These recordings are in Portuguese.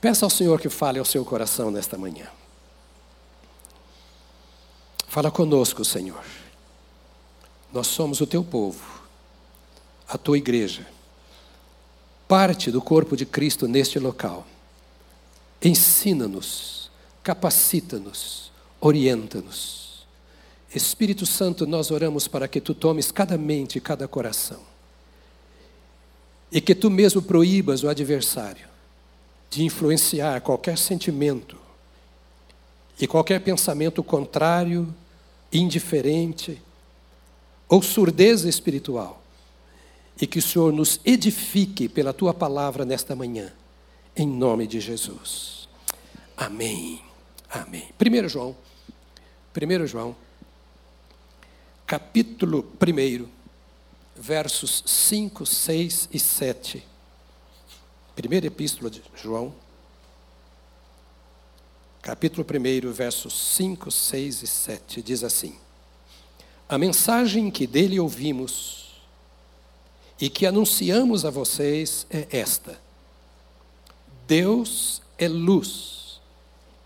Peça ao Senhor que fale ao seu coração nesta manhã. Fala conosco, Senhor. Nós somos o teu povo, a tua igreja, parte do corpo de Cristo neste local. Ensina-nos, capacita-nos, orienta-nos. Espírito Santo, nós oramos para que tu tomes cada mente e cada coração. E que tu mesmo proíbas o adversário de influenciar qualquer sentimento e qualquer pensamento contrário, indiferente ou surdeza espiritual. E que o Senhor nos edifique pela tua palavra nesta manhã, em nome de Jesus. Amém. Amém. 1 João, 1 João, capítulo 1, versos 5, 6 e 7. Primeira epístola de João, capítulo 1, versos 5, 6 e 7, diz assim: A mensagem que dele ouvimos e que anunciamos a vocês é esta: Deus é luz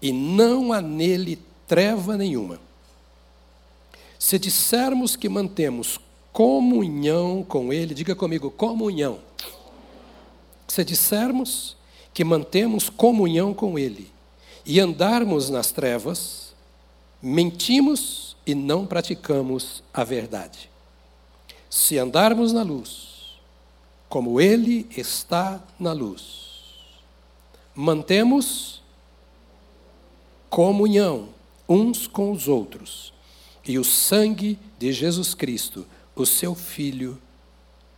e não há nele treva nenhuma. Se dissermos que mantemos comunhão com Ele, diga comigo, comunhão se dissermos que mantemos comunhão com Ele e andarmos nas trevas, mentimos e não praticamos a verdade. Se andarmos na luz, como Ele está na luz, mantemos comunhão uns com os outros, e o sangue de Jesus Cristo, o seu Filho,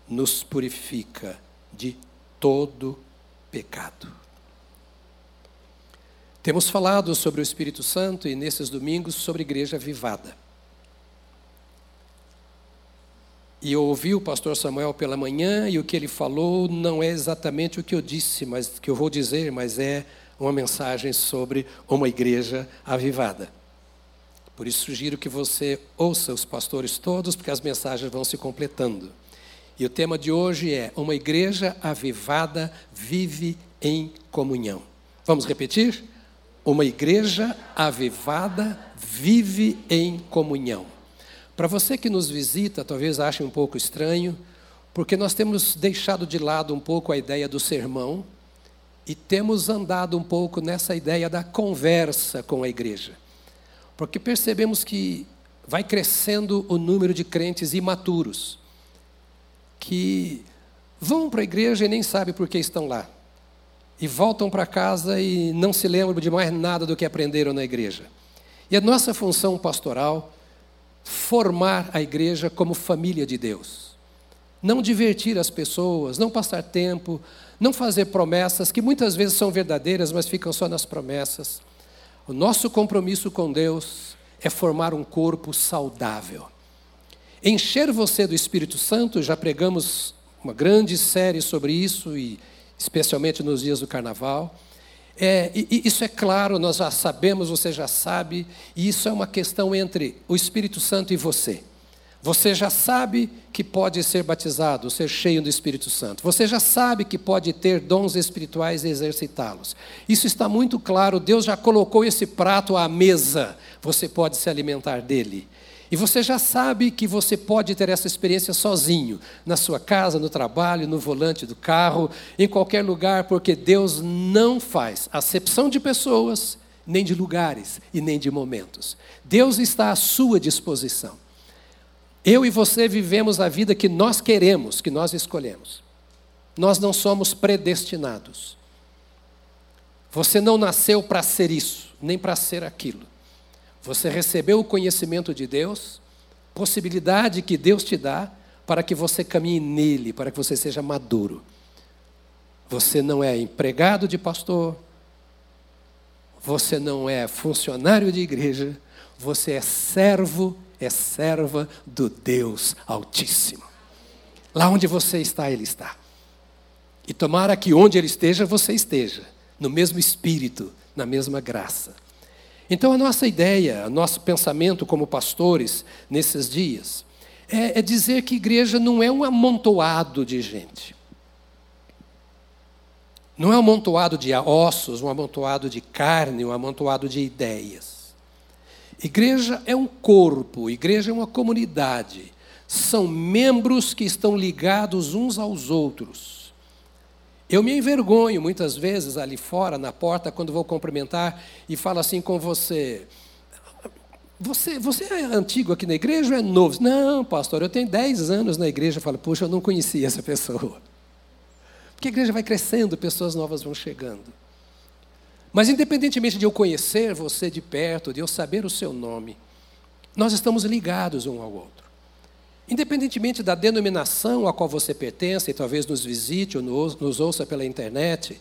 nos purifica de todo pecado. Temos falado sobre o Espírito Santo e nesses domingos sobre igreja vivada. E eu ouvi o pastor Samuel pela manhã e o que ele falou não é exatamente o que eu disse, mas que eu vou dizer, mas é uma mensagem sobre uma igreja avivada. Por isso sugiro que você ouça os pastores todos, porque as mensagens vão se completando. E o tema de hoje é: Uma igreja avivada vive em comunhão. Vamos repetir? Uma igreja avivada vive em comunhão. Para você que nos visita, talvez ache um pouco estranho, porque nós temos deixado de lado um pouco a ideia do sermão e temos andado um pouco nessa ideia da conversa com a igreja. Porque percebemos que vai crescendo o número de crentes imaturos que vão para a igreja e nem sabem por que estão lá. E voltam para casa e não se lembram de mais nada do que aprenderam na igreja. E a nossa função pastoral formar a igreja como família de Deus. Não divertir as pessoas, não passar tempo, não fazer promessas que muitas vezes são verdadeiras, mas ficam só nas promessas. O nosso compromisso com Deus é formar um corpo saudável. Encher você do Espírito Santo, já pregamos uma grande série sobre isso, e especialmente nos dias do carnaval. É, isso é claro, nós já sabemos, você já sabe, e isso é uma questão entre o Espírito Santo e você. Você já sabe que pode ser batizado, ser cheio do Espírito Santo. Você já sabe que pode ter dons espirituais e exercitá-los. Isso está muito claro, Deus já colocou esse prato à mesa, você pode se alimentar dele. E você já sabe que você pode ter essa experiência sozinho, na sua casa, no trabalho, no volante do carro, em qualquer lugar, porque Deus não faz acepção de pessoas, nem de lugares e nem de momentos. Deus está à sua disposição. Eu e você vivemos a vida que nós queremos, que nós escolhemos. Nós não somos predestinados. Você não nasceu para ser isso, nem para ser aquilo. Você recebeu o conhecimento de Deus, possibilidade que Deus te dá para que você caminhe nele, para que você seja maduro. Você não é empregado de pastor, você não é funcionário de igreja, você é servo, é serva do Deus Altíssimo. Lá onde você está, Ele está. E tomara que onde Ele esteja, você esteja, no mesmo espírito, na mesma graça. Então, a nossa ideia, o nosso pensamento como pastores nesses dias, é, é dizer que igreja não é um amontoado de gente. Não é um amontoado de ossos, um amontoado de carne, um amontoado de ideias. Igreja é um corpo, igreja é uma comunidade. São membros que estão ligados uns aos outros. Eu me envergonho muitas vezes ali fora, na porta, quando vou cumprimentar e falo assim com você. Você, você é antigo aqui na igreja ou é novo? Não, pastor, eu tenho 10 anos na igreja. Eu falo, puxa, eu não conhecia essa pessoa. Porque a igreja vai crescendo, pessoas novas vão chegando. Mas, independentemente de eu conhecer você de perto, de eu saber o seu nome, nós estamos ligados um ao outro. Independentemente da denominação a qual você pertence, e talvez nos visite ou nos ouça pela internet,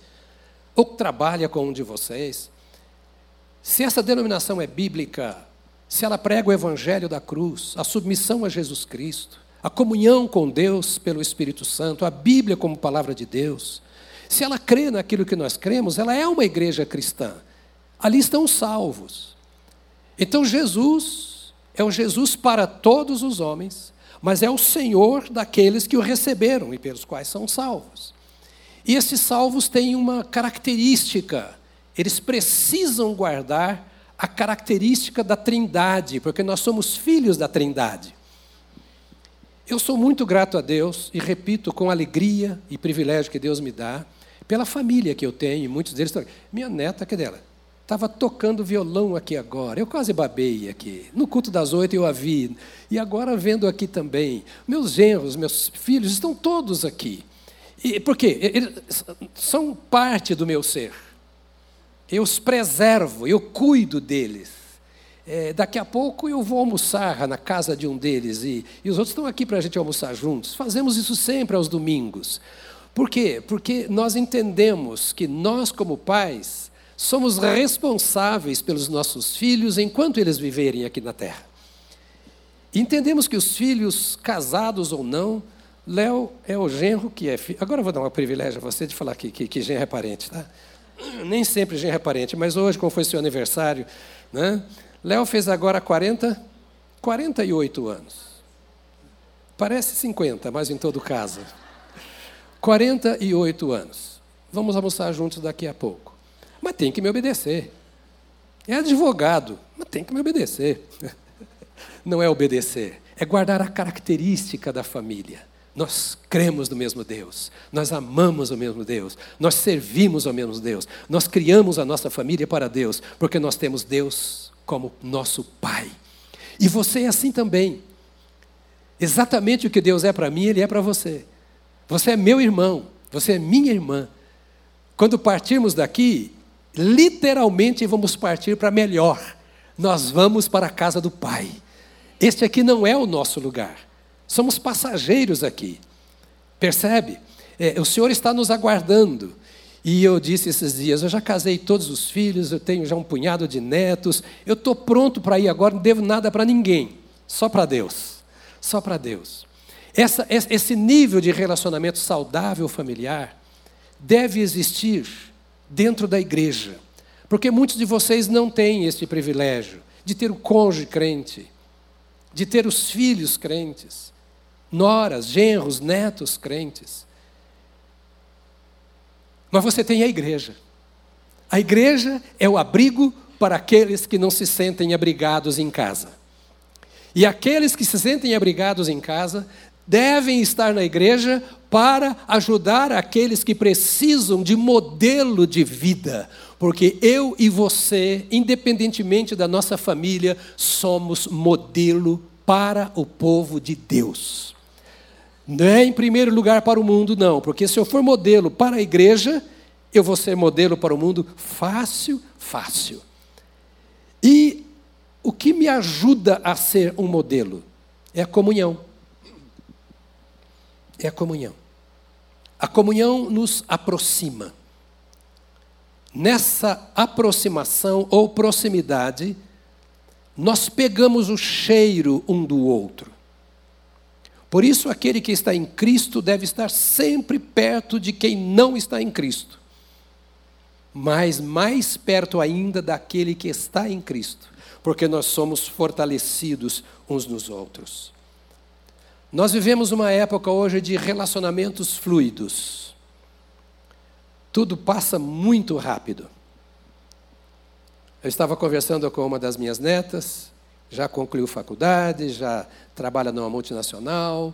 ou trabalha com um de vocês, se essa denominação é bíblica, se ela prega o evangelho da cruz, a submissão a Jesus Cristo, a comunhão com Deus pelo Espírito Santo, a Bíblia como palavra de Deus, se ela crê naquilo que nós cremos, ela é uma igreja cristã. Ali estão os salvos. Então Jesus é o Jesus para todos os homens, mas é o Senhor daqueles que o receberam e pelos quais são salvos. E esses salvos têm uma característica, eles precisam guardar a característica da Trindade, porque nós somos filhos da Trindade. Eu sou muito grato a Deus e repito com alegria e privilégio que Deus me dá pela família que eu tenho, muitos deles estão. Minha neta, que dela? Estava tocando violão aqui agora. Eu quase babei aqui. No culto das oito eu a vi. E agora vendo aqui também. Meus genros, meus filhos estão todos aqui. E, por quê? Eles são parte do meu ser. Eu os preservo, eu cuido deles. É, daqui a pouco eu vou almoçar na casa de um deles e, e os outros estão aqui para a gente almoçar juntos. Fazemos isso sempre aos domingos. Por quê? Porque nós entendemos que nós, como pais, somos responsáveis pelos nossos filhos enquanto eles viverem aqui na terra. Entendemos que os filhos, casados ou não, Léo é o genro que é filho. Agora eu vou dar um privilégio a você de falar que, que, que genro é parente, tá? Nem sempre genro é parente, mas hoje, como foi seu aniversário, né? Léo fez agora 40, 48 anos. Parece 50, mas em todo caso. 48 anos. Vamos almoçar juntos daqui a pouco. Mas tem que me obedecer. É advogado, mas tem que me obedecer. Não é obedecer, é guardar a característica da família. Nós cremos no mesmo Deus, nós amamos o mesmo Deus, nós servimos ao mesmo Deus, nós criamos a nossa família para Deus, porque nós temos Deus como nosso Pai. E você é assim também. Exatamente o que Deus é para mim, Ele é para você. Você é meu irmão, você é minha irmã. Quando partirmos daqui, literalmente vamos partir para melhor. Nós vamos para a casa do Pai. Este aqui não é o nosso lugar. Somos passageiros aqui. Percebe? É, o Senhor está nos aguardando. E eu disse esses dias: eu já casei todos os filhos, eu tenho já um punhado de netos, eu estou pronto para ir agora, não devo nada para ninguém, só para Deus. Só para Deus. Essa, esse nível de relacionamento saudável familiar deve existir dentro da igreja, porque muitos de vocês não têm esse privilégio de ter o cônjuge crente, de ter os filhos crentes, noras, genros, netos crentes. Mas você tem a igreja. A igreja é o abrigo para aqueles que não se sentem abrigados em casa. E aqueles que se sentem abrigados em casa devem estar na igreja para ajudar aqueles que precisam de modelo de vida, porque eu e você, independentemente da nossa família, somos modelo para o povo de Deus. Não é em primeiro lugar para o mundo, não, porque se eu for modelo para a igreja, eu vou ser modelo para o mundo fácil, fácil. E o que me ajuda a ser um modelo é a comunhão é a comunhão. A comunhão nos aproxima. Nessa aproximação ou proximidade, nós pegamos o cheiro um do outro. Por isso, aquele que está em Cristo deve estar sempre perto de quem não está em Cristo, mas mais perto ainda daquele que está em Cristo, porque nós somos fortalecidos uns nos outros. Nós vivemos uma época hoje de relacionamentos fluidos. tudo passa muito rápido. Eu estava conversando com uma das minhas netas, já concluiu faculdade, já trabalha numa multinacional,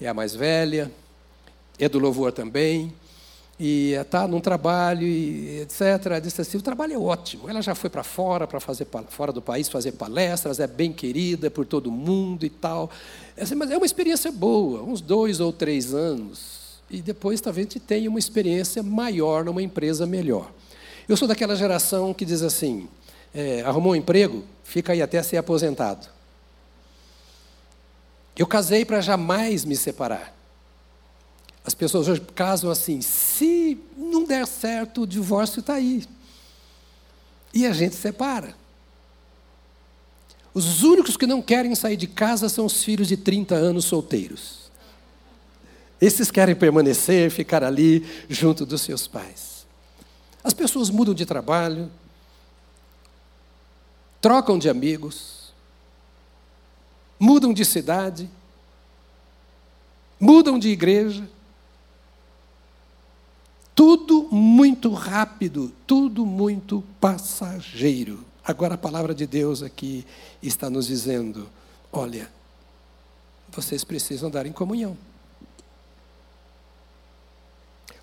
é a mais velha, é do louvor também, e está num trabalho, etc. Disse assim: o trabalho é ótimo. Ela já foi para fora, para fazer fora do país, fazer palestras, é bem querida por todo mundo e tal. Assim, mas é uma experiência boa, uns dois ou três anos e depois talvez a gente tenha uma experiência maior numa empresa melhor. Eu sou daquela geração que diz assim: é, arrumou um emprego, fica aí até ser aposentado. Eu casei para jamais me separar. As pessoas hoje casam assim: se não der certo, o divórcio está aí. E a gente separa. Os únicos que não querem sair de casa são os filhos de 30 anos solteiros. Esses querem permanecer, ficar ali junto dos seus pais. As pessoas mudam de trabalho, trocam de amigos, mudam de cidade, mudam de igreja. Tudo muito rápido, tudo muito passageiro. Agora a palavra de Deus aqui está nos dizendo: olha, vocês precisam andar em comunhão.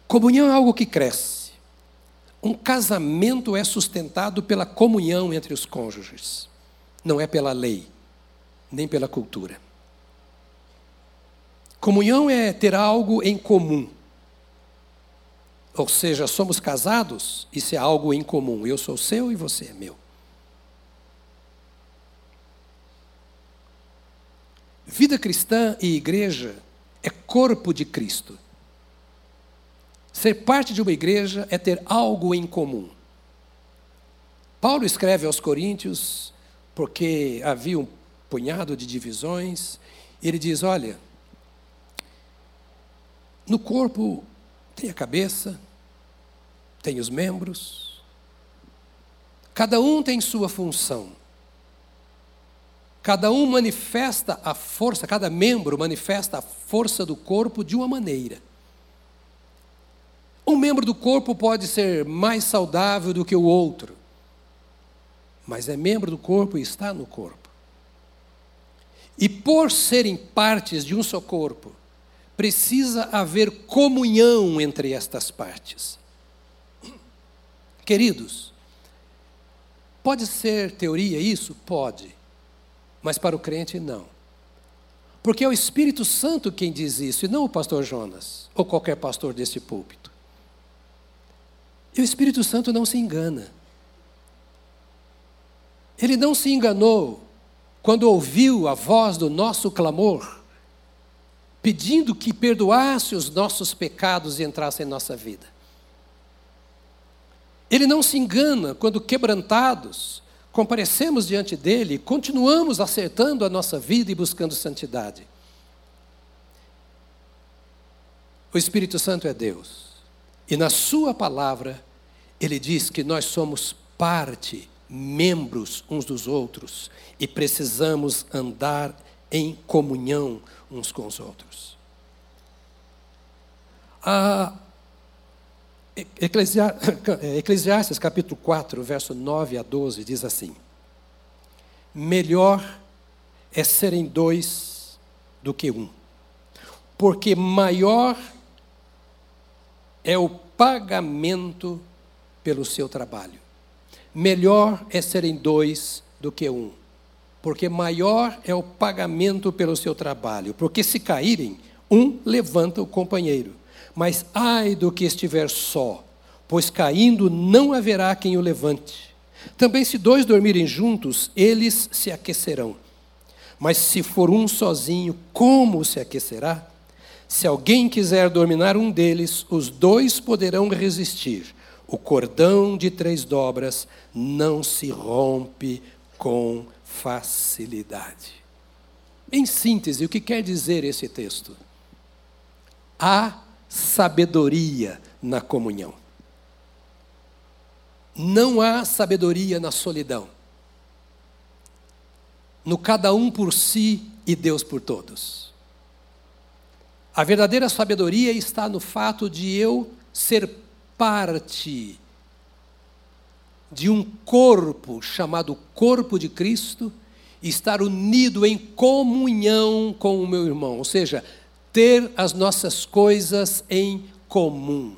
Comunhão é algo que cresce. Um casamento é sustentado pela comunhão entre os cônjuges, não é pela lei, nem pela cultura. Comunhão é ter algo em comum. Ou seja, somos casados, isso é algo em comum. Eu sou seu e você é meu. Vida cristã e igreja é corpo de Cristo. Ser parte de uma igreja é ter algo em comum. Paulo escreve aos Coríntios porque havia um punhado de divisões. Ele diz: Olha, no corpo tem a cabeça, tem os membros, cada um tem sua função. Cada um manifesta a força, cada membro manifesta a força do corpo de uma maneira. Um membro do corpo pode ser mais saudável do que o outro, mas é membro do corpo e está no corpo. E por serem partes de um só corpo, precisa haver comunhão entre estas partes. Queridos, pode ser teoria isso? Pode, mas para o crente não. Porque é o Espírito Santo quem diz isso, e não o pastor Jonas, ou qualquer pastor desse púlpito. E o Espírito Santo não se engana. Ele não se enganou quando ouviu a voz do nosso clamor, pedindo que perdoasse os nossos pecados e entrasse em nossa vida. Ele não se engana quando, quebrantados, comparecemos diante dele e continuamos acertando a nossa vida e buscando santidade. O Espírito Santo é Deus. E na Sua palavra, ele diz que nós somos parte, membros uns dos outros e precisamos andar em comunhão uns com os outros. A Eclesiastes capítulo 4, verso 9 a 12 diz assim: Melhor é serem dois do que um, porque maior é o pagamento pelo seu trabalho. Melhor é serem dois do que um, porque maior é o pagamento pelo seu trabalho. Porque se caírem, um levanta o companheiro. Mas ai do que estiver só, pois caindo não haverá quem o levante. Também, se dois dormirem juntos, eles se aquecerão. Mas se for um sozinho, como se aquecerá? Se alguém quiser dominar um deles, os dois poderão resistir o cordão de três dobras não se rompe com facilidade. Em síntese, o que quer dizer esse texto? Há sabedoria na comunhão. Não há sabedoria na solidão. No cada um por si e Deus por todos. A verdadeira sabedoria está no fato de eu ser parte de um corpo chamado corpo de Cristo, estar unido em comunhão com o meu irmão, ou seja, ter as nossas coisas em comum.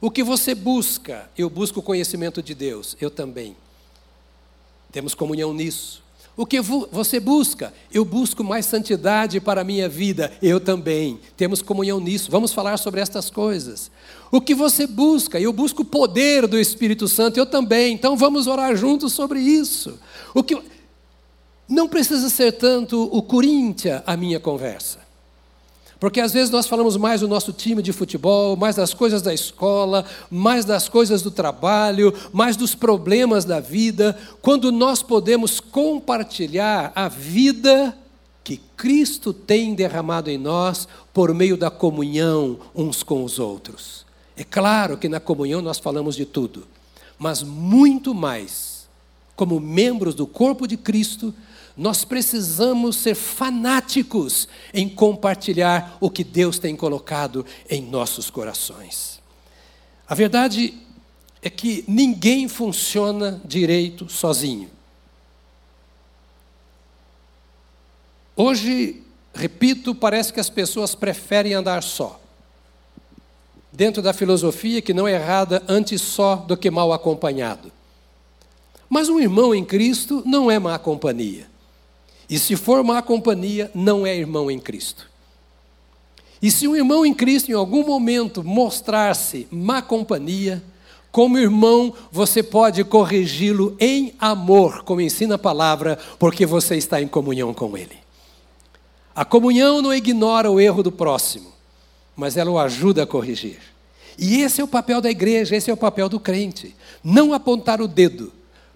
O que você busca? Eu busco o conhecimento de Deus, eu também. Temos comunhão nisso. O que você busca? Eu busco mais santidade para a minha vida. Eu também. Temos comunhão nisso. Vamos falar sobre estas coisas. O que você busca? Eu busco o poder do Espírito Santo. Eu também. Então vamos orar juntos sobre isso. O que não precisa ser tanto o Corinthians a minha conversa. Porque às vezes nós falamos mais do nosso time de futebol, mais das coisas da escola, mais das coisas do trabalho, mais dos problemas da vida, quando nós podemos compartilhar a vida que Cristo tem derramado em nós por meio da comunhão uns com os outros. É claro que na comunhão nós falamos de tudo, mas muito mais, como membros do corpo de Cristo, nós precisamos ser fanáticos em compartilhar o que Deus tem colocado em nossos corações. A verdade é que ninguém funciona direito sozinho. Hoje, repito, parece que as pessoas preferem andar só. Dentro da filosofia que não é errada, antes só do que mal acompanhado. Mas um irmão em Cristo não é má companhia. E se for má companhia, não é irmão em Cristo. E se um irmão em Cristo em algum momento mostrar-se má companhia, como irmão, você pode corrigi-lo em amor, como ensina a palavra, porque você está em comunhão com ele. A comunhão não ignora o erro do próximo, mas ela o ajuda a corrigir. E esse é o papel da igreja, esse é o papel do crente. Não apontar o dedo,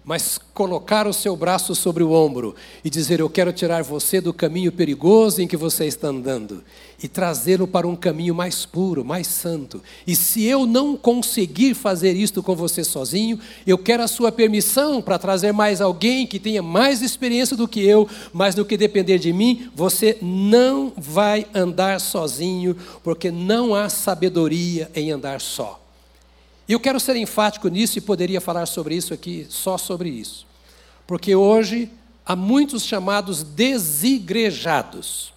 mas colocar o seu braço sobre o ombro e dizer: Eu quero tirar você do caminho perigoso em que você está andando e trazê-lo para um caminho mais puro, mais santo. E se eu não conseguir fazer isto com você sozinho, eu quero a sua permissão para trazer mais alguém que tenha mais experiência do que eu, mas no que depender de mim, você não vai andar sozinho, porque não há sabedoria em andar só. E eu quero ser enfático nisso e poderia falar sobre isso aqui, só sobre isso. Porque hoje há muitos chamados desigrejados.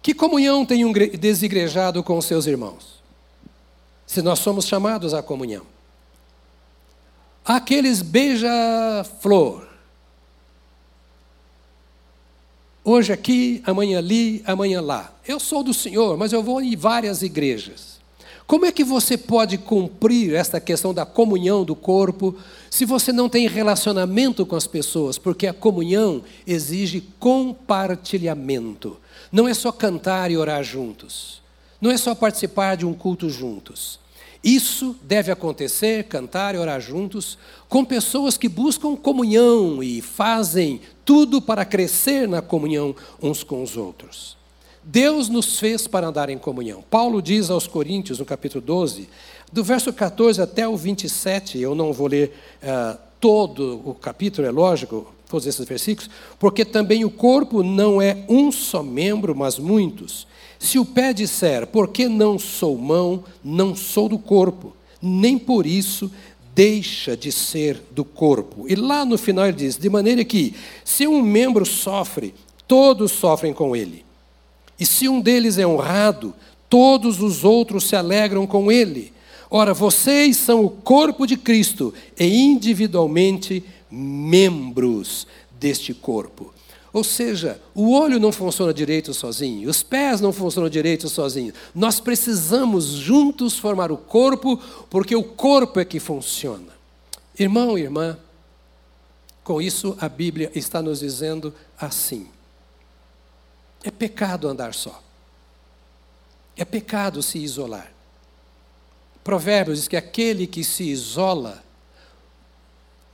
Que comunhão tem um desigrejado com seus irmãos? Se nós somos chamados à comunhão. Aqueles beija-flor. Hoje aqui, amanhã ali, amanhã lá. Eu sou do Senhor, mas eu vou em várias igrejas. Como é que você pode cumprir esta questão da comunhão do corpo se você não tem relacionamento com as pessoas? Porque a comunhão exige compartilhamento. Não é só cantar e orar juntos. Não é só participar de um culto juntos. Isso deve acontecer, cantar e orar juntos, com pessoas que buscam comunhão e fazem tudo para crescer na comunhão uns com os outros. Deus nos fez para andar em comunhão. Paulo diz aos Coríntios, no capítulo 12, do verso 14 até o 27, eu não vou ler uh, todo o capítulo, é lógico, todos esses versículos, porque também o corpo não é um só membro, mas muitos. Se o pé disser, porque não sou mão, não sou do corpo, nem por isso deixa de ser do corpo. E lá no final ele diz: de maneira que, se um membro sofre, todos sofrem com ele. E se um deles é honrado, todos os outros se alegram com ele. Ora, vocês são o corpo de Cristo e individualmente membros deste corpo. Ou seja, o olho não funciona direito sozinho, os pés não funcionam direito sozinhos. Nós precisamos juntos formar o corpo, porque o corpo é que funciona. Irmão irmã, com isso a Bíblia está nos dizendo assim: é pecado andar só. É pecado se isolar. Provérbios diz que aquele que se isola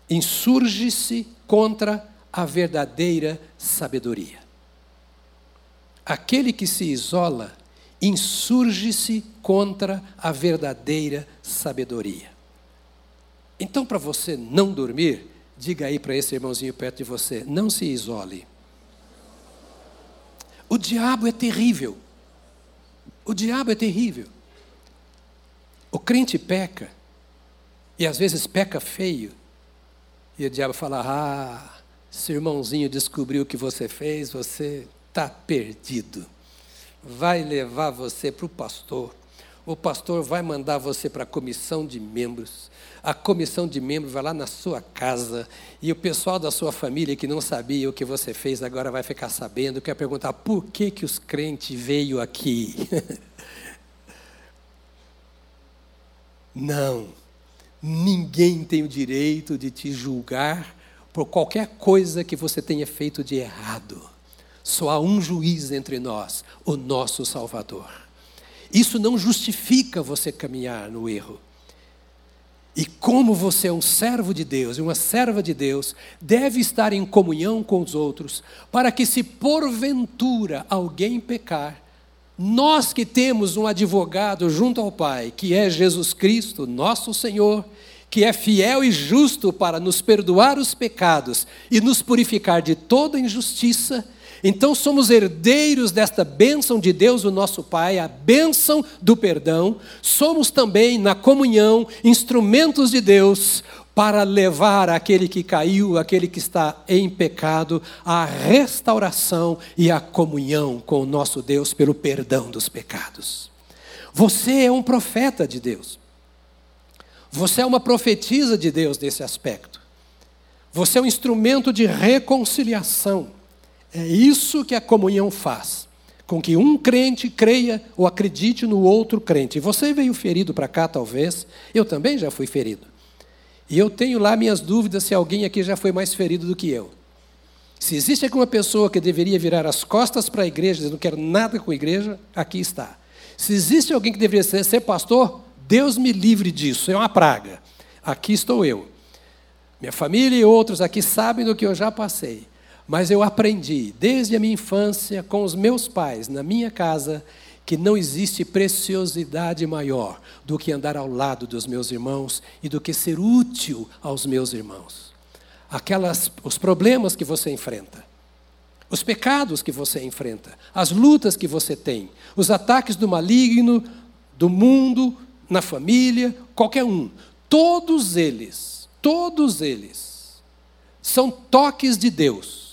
insurge-se contra a verdadeira sabedoria. Aquele que se isola insurge-se contra a verdadeira sabedoria. Então, para você não dormir, diga aí para esse irmãozinho perto de você: não se isole. O diabo é terrível. O diabo é terrível. O crente peca, e às vezes peca feio, e o diabo fala: Ah, se o irmãozinho descobriu o que você fez, você está perdido. Vai levar você para o pastor. O pastor vai mandar você para a comissão de membros. A comissão de membros vai lá na sua casa e o pessoal da sua família que não sabia o que você fez agora vai ficar sabendo, quer perguntar por que, que os crentes veio aqui. não, ninguém tem o direito de te julgar por qualquer coisa que você tenha feito de errado. Só há um juiz entre nós, o nosso Salvador. Isso não justifica você caminhar no erro. E como você é um servo de Deus e uma serva de Deus, deve estar em comunhão com os outros, para que, se porventura alguém pecar, nós que temos um advogado junto ao Pai, que é Jesus Cristo, nosso Senhor, que é fiel e justo para nos perdoar os pecados e nos purificar de toda injustiça, então somos herdeiros desta bênção de Deus, o nosso Pai, a bênção do perdão. Somos também, na comunhão, instrumentos de Deus para levar aquele que caiu, aquele que está em pecado, à restauração e à comunhão com o nosso Deus pelo perdão dos pecados. Você é um profeta de Deus. Você é uma profetisa de Deus nesse aspecto. Você é um instrumento de reconciliação. É isso que a comunhão faz. Com que um crente creia ou acredite no outro crente. Você veio ferido para cá, talvez. Eu também já fui ferido. E eu tenho lá minhas dúvidas se alguém aqui já foi mais ferido do que eu. Se existe alguma pessoa que deveria virar as costas para a igreja, dizendo não quero nada com a igreja, aqui está. Se existe alguém que deveria ser, ser pastor, Deus me livre disso, é uma praga. Aqui estou eu. Minha família e outros aqui sabem do que eu já passei. Mas eu aprendi, desde a minha infância, com os meus pais, na minha casa, que não existe preciosidade maior do que andar ao lado dos meus irmãos e do que ser útil aos meus irmãos. Aquelas, os problemas que você enfrenta, os pecados que você enfrenta, as lutas que você tem, os ataques do maligno, do mundo, na família, qualquer um. Todos eles, todos eles, são toques de Deus.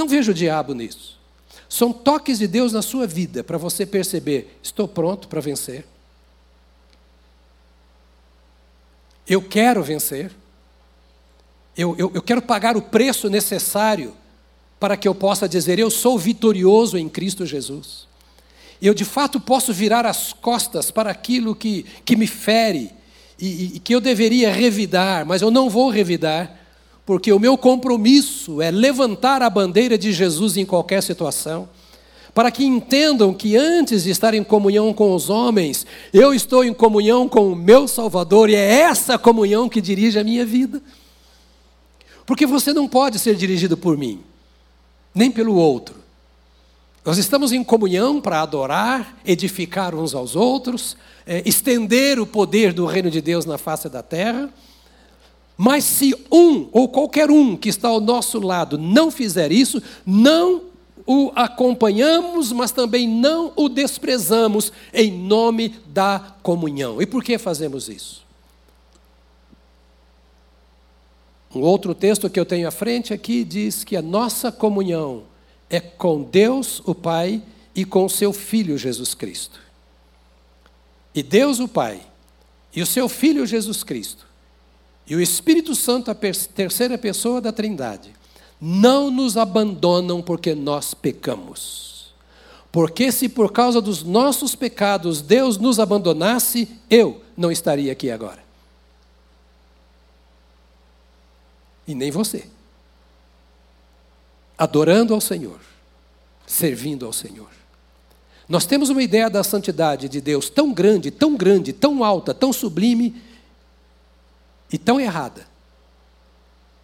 Não vejo o diabo nisso. São toques de Deus na sua vida para você perceber: estou pronto para vencer. Eu quero vencer. Eu, eu, eu quero pagar o preço necessário para que eu possa dizer: eu sou vitorioso em Cristo Jesus eu de fato posso virar as costas para aquilo que, que me fere e, e que eu deveria revidar, mas eu não vou revidar, porque o meu compromisso é levantar a bandeira de Jesus em qualquer situação, para que entendam que antes de estar em comunhão com os homens, eu estou em comunhão com o meu Salvador e é essa comunhão que dirige a minha vida. Porque você não pode ser dirigido por mim, nem pelo outro. Nós estamos em comunhão para adorar, edificar uns aos outros, é, estender o poder do reino de Deus na face da terra. Mas se um ou qualquer um que está ao nosso lado não fizer isso, não o acompanhamos, mas também não o desprezamos em nome da comunhão. E por que fazemos isso? Um outro texto que eu tenho à frente aqui diz que a nossa comunhão é com Deus, o Pai, e com seu Filho Jesus Cristo. E Deus, o Pai, e o seu Filho Jesus Cristo, e o Espírito Santo, a terceira pessoa da Trindade, não nos abandonam porque nós pecamos. Porque se por causa dos nossos pecados Deus nos abandonasse, eu não estaria aqui agora. E nem você adorando ao Senhor, servindo ao Senhor. Nós temos uma ideia da santidade de Deus tão grande, tão grande, tão alta, tão sublime e tão errada,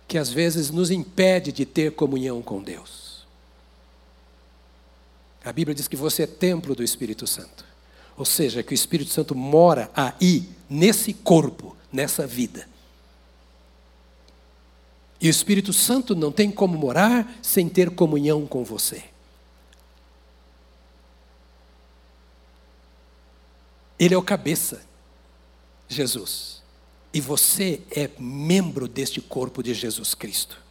que às vezes nos impede de ter comunhão com Deus. A Bíblia diz que você é templo do Espírito Santo, ou seja, que o Espírito Santo mora aí, nesse corpo, nessa vida. E o Espírito Santo não tem como morar sem ter comunhão com você. Ele é o cabeça, Jesus. E você é membro deste corpo de Jesus Cristo.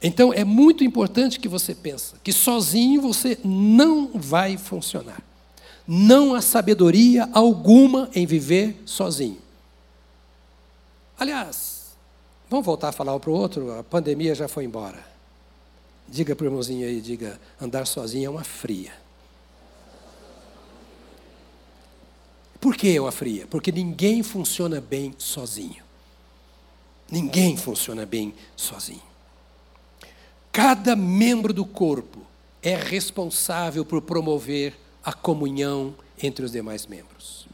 Então é muito importante que você pense que sozinho você não vai funcionar. Não há sabedoria alguma em viver sozinho. Aliás, vamos voltar a falar um para o outro, a pandemia já foi embora. Diga para o irmãozinho aí, diga, andar sozinho é uma fria. Por que é uma fria? Porque ninguém funciona bem sozinho. Ninguém funciona bem sozinho. Cada membro do corpo é responsável por promover a comunhão entre os demais membros.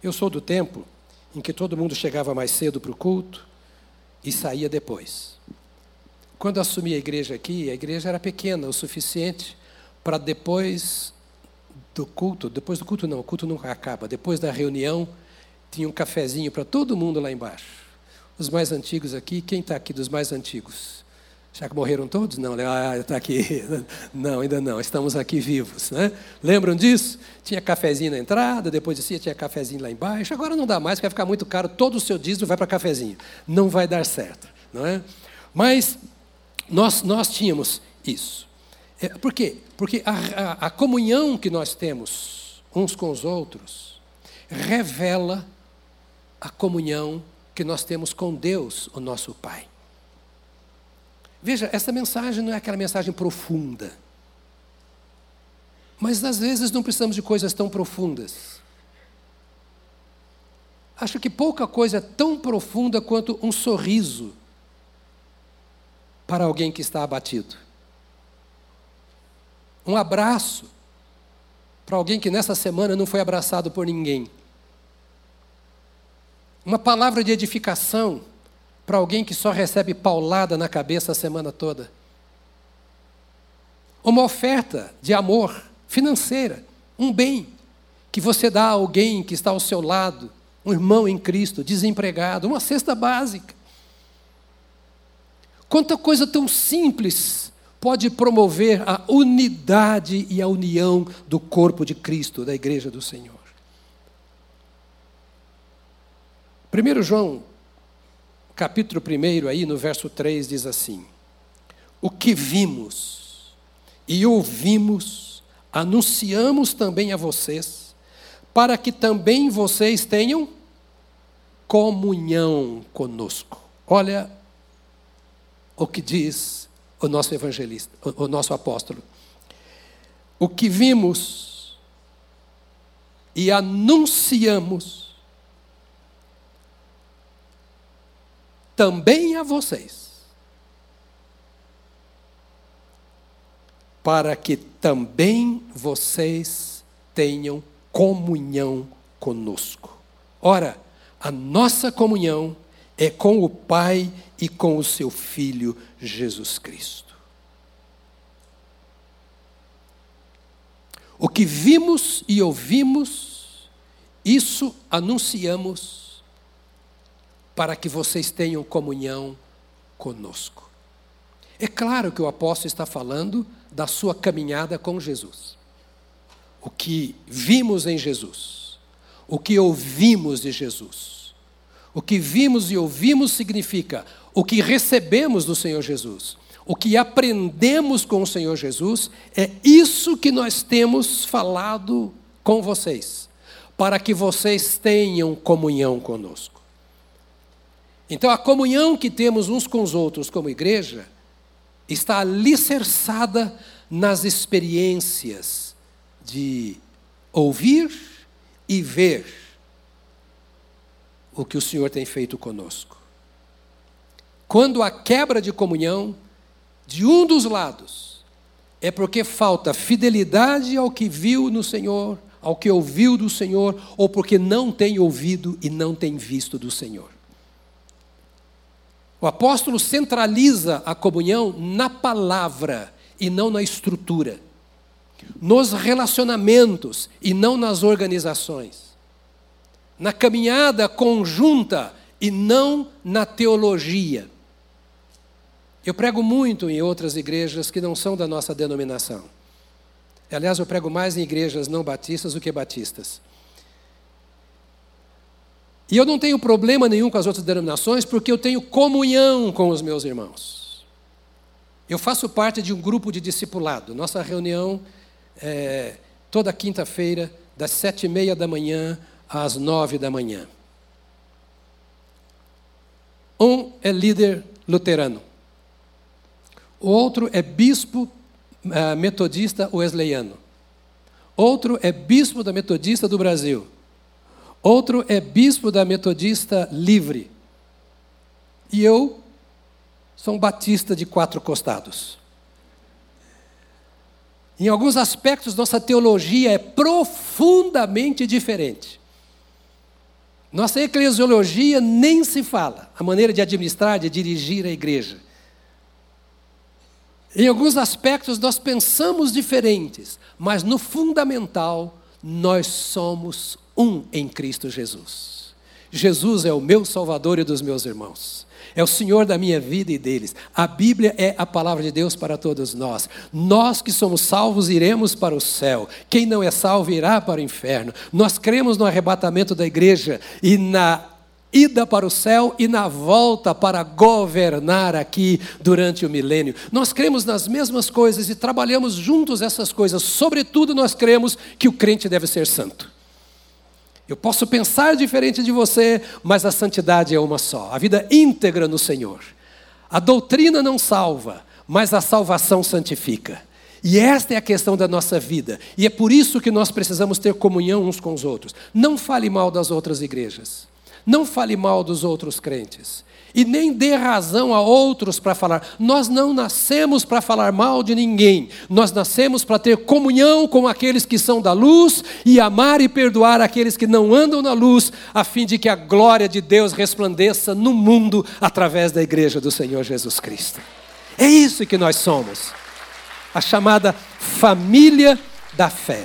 Eu sou do tempo em que todo mundo chegava mais cedo para o culto e saía depois. Quando assumi a igreja aqui, a igreja era pequena o suficiente para depois do culto, depois do culto não, o culto nunca acaba, depois da reunião, tinha um cafezinho para todo mundo lá embaixo. Os mais antigos aqui, quem está aqui dos mais antigos? Já que morreram todos? Não, ah, está aqui. Não, ainda não, estamos aqui vivos. Né? Lembram disso? Tinha cafezinho na entrada, depois de si tinha cafezinho lá embaixo. Agora não dá mais, vai ficar muito caro, todo o seu dízimo vai para cafezinho. Não vai dar certo. Não é? Mas nós, nós tínhamos isso. É, por quê? Porque a, a, a comunhão que nós temos uns com os outros revela a comunhão que nós temos com Deus, o nosso Pai. Veja, essa mensagem não é aquela mensagem profunda. Mas às vezes não precisamos de coisas tão profundas. Acho que pouca coisa é tão profunda quanto um sorriso para alguém que está abatido. Um abraço para alguém que nessa semana não foi abraçado por ninguém. Uma palavra de edificação para alguém que só recebe paulada na cabeça a semana toda. Uma oferta de amor financeira, um bem que você dá a alguém que está ao seu lado, um irmão em Cristo, desempregado, uma cesta básica. Quanta coisa tão simples pode promover a unidade e a união do corpo de Cristo, da igreja do Senhor. 1 João capítulo 1, aí no verso 3, diz assim: O que vimos e ouvimos, anunciamos também a vocês, para que também vocês tenham comunhão conosco. Olha o que diz o nosso evangelista, o, nosso apóstolo. O que vimos e anunciamos, também a vocês, para que também vocês tenham comunhão conosco. Ora, a nossa comunhão é com o Pai e com o seu Filho Jesus Cristo. O que vimos e ouvimos, isso anunciamos para que vocês tenham comunhão conosco. É claro que o apóstolo está falando da sua caminhada com Jesus. O que vimos em Jesus, o que ouvimos de Jesus. O que vimos e ouvimos significa o que recebemos do Senhor Jesus. O que aprendemos com o Senhor Jesus é isso que nós temos falado com vocês, para que vocês tenham comunhão conosco. Então, a comunhão que temos uns com os outros como igreja está alicerçada nas experiências de ouvir e ver o que o Senhor tem feito conosco. Quando há quebra de comunhão de um dos lados, é porque falta fidelidade ao que viu no Senhor, ao que ouviu do Senhor, ou porque não tem ouvido e não tem visto do Senhor. O apóstolo centraliza a comunhão na palavra e não na estrutura, nos relacionamentos e não nas organizações, na caminhada conjunta e não na teologia. Eu prego muito em outras igrejas que não são da nossa denominação. Aliás, eu prego mais em igrejas não batistas do que batistas. E eu não tenho problema nenhum com as outras denominações, porque eu tenho comunhão com os meus irmãos. Eu faço parte de um grupo de discipulado. Nossa reunião é toda quinta-feira, das sete e meia da manhã às nove da manhã. Um é líder luterano. O outro é bispo uh, metodista wesleyano. Outro é bispo da metodista do Brasil. Outro é bispo da metodista livre. E eu sou um batista de quatro costados. Em alguns aspectos, nossa teologia é profundamente diferente. Nossa eclesiologia nem se fala, a maneira de administrar, de dirigir a igreja. Em alguns aspectos nós pensamos diferentes, mas no fundamental nós somos um em Cristo Jesus. Jesus é o meu Salvador e dos meus irmãos. É o Senhor da minha vida e deles. A Bíblia é a palavra de Deus para todos nós. Nós que somos salvos iremos para o céu. Quem não é salvo irá para o inferno. Nós cremos no arrebatamento da igreja e na ida para o céu e na volta para governar aqui durante o milênio. Nós cremos nas mesmas coisas e trabalhamos juntos essas coisas. Sobretudo, nós cremos que o crente deve ser santo. Eu posso pensar diferente de você, mas a santidade é uma só, a vida íntegra no Senhor. A doutrina não salva, mas a salvação santifica. E esta é a questão da nossa vida. E é por isso que nós precisamos ter comunhão uns com os outros. Não fale mal das outras igrejas. Não fale mal dos outros crentes. E nem dê razão a outros para falar. Nós não nascemos para falar mal de ninguém. Nós nascemos para ter comunhão com aqueles que são da luz e amar e perdoar aqueles que não andam na luz, a fim de que a glória de Deus resplandeça no mundo através da igreja do Senhor Jesus Cristo. É isso que nós somos. A chamada família da fé.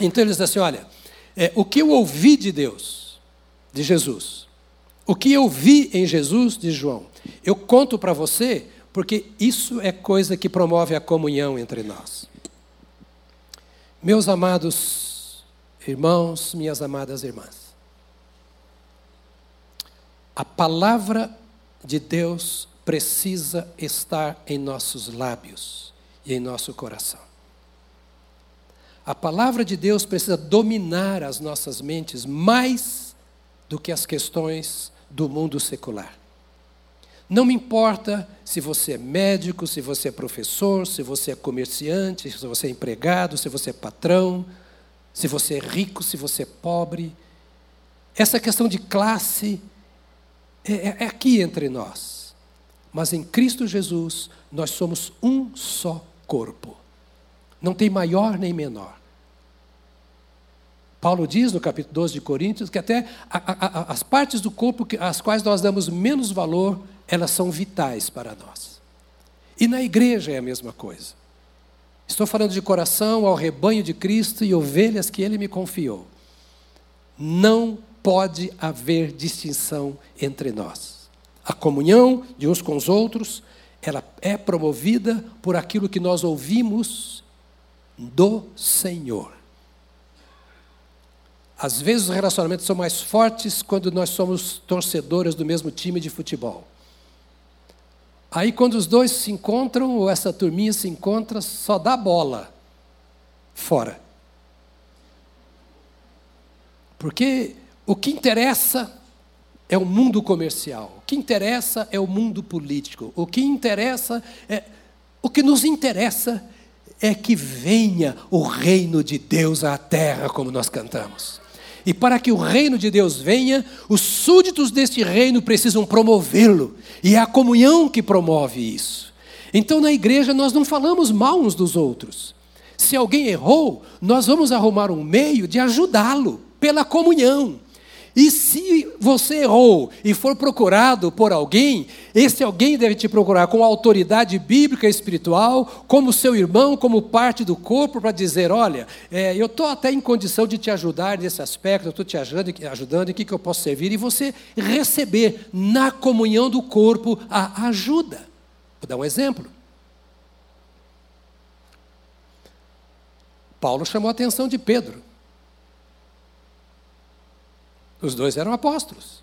Então ele diz assim: olha, é, o que eu ouvi de Deus de Jesus. O que eu vi em Jesus, de João, eu conto para você, porque isso é coisa que promove a comunhão entre nós. Meus amados irmãos, minhas amadas irmãs, a palavra de Deus precisa estar em nossos lábios e em nosso coração. A palavra de Deus precisa dominar as nossas mentes mais do que as questões do mundo secular. Não me importa se você é médico, se você é professor, se você é comerciante, se você é empregado, se você é patrão, se você é rico, se você é pobre. Essa questão de classe é, é, é aqui entre nós. Mas em Cristo Jesus, nós somos um só corpo. Não tem maior nem menor. Paulo diz no capítulo 12 de Coríntios que até a, a, as partes do corpo às quais nós damos menos valor, elas são vitais para nós. E na igreja é a mesma coisa. Estou falando de coração ao rebanho de Cristo e ovelhas que ele me confiou. Não pode haver distinção entre nós. A comunhão de uns com os outros, ela é promovida por aquilo que nós ouvimos do Senhor. Às vezes os relacionamentos são mais fortes quando nós somos torcedores do mesmo time de futebol. Aí quando os dois se encontram, ou essa turminha se encontra, só dá bola fora. Porque o que interessa é o mundo comercial, o que interessa é o mundo político, o que interessa é o que nos interessa é que venha o reino de Deus à terra, como nós cantamos. E para que o reino de Deus venha, os súditos deste reino precisam promovê-lo. E é a comunhão que promove isso. Então na igreja nós não falamos mal uns dos outros. Se alguém errou, nós vamos arrumar um meio de ajudá-lo pela comunhão. E se você errou e for procurado por alguém, esse alguém deve te procurar com autoridade bíblica e espiritual, como seu irmão, como parte do corpo, para dizer: olha, é, eu estou até em condição de te ajudar nesse aspecto, eu estou te ajudando, ajudando, em que, que eu posso servir? E você receber na comunhão do corpo a ajuda. Vou dar um exemplo. Paulo chamou a atenção de Pedro. Os dois eram apóstolos.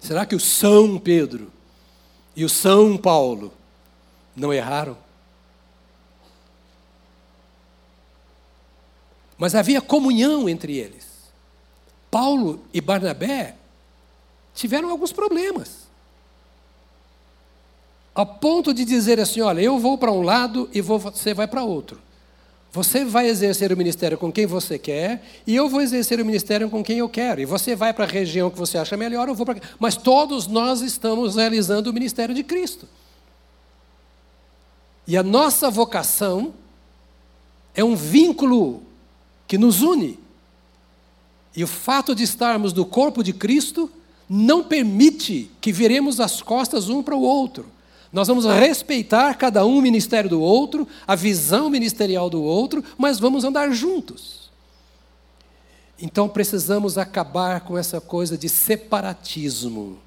Será que o São Pedro e o São Paulo não erraram? Mas havia comunhão entre eles. Paulo e Barnabé tiveram alguns problemas. A ponto de dizer assim: olha, eu vou para um lado e você vai para outro. Você vai exercer o ministério com quem você quer e eu vou exercer o ministério com quem eu quero. E você vai para a região que você acha melhor, eu vou para. Mas todos nós estamos realizando o ministério de Cristo. E a nossa vocação é um vínculo que nos une. E o fato de estarmos no corpo de Cristo não permite que viremos as costas um para o outro. Nós vamos respeitar cada um o ministério do outro, a visão ministerial do outro, mas vamos andar juntos. Então precisamos acabar com essa coisa de separatismo,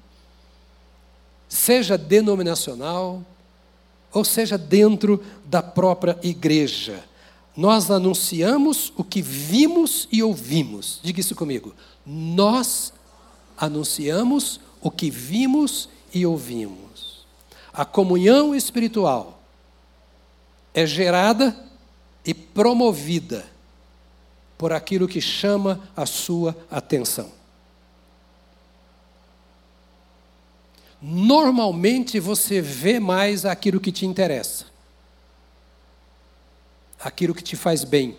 seja denominacional, ou seja dentro da própria igreja. Nós anunciamos o que vimos e ouvimos. Diga isso comigo. Nós anunciamos o que vimos e ouvimos. A comunhão espiritual é gerada e promovida por aquilo que chama a sua atenção. Normalmente você vê mais aquilo que te interessa aquilo que te faz bem,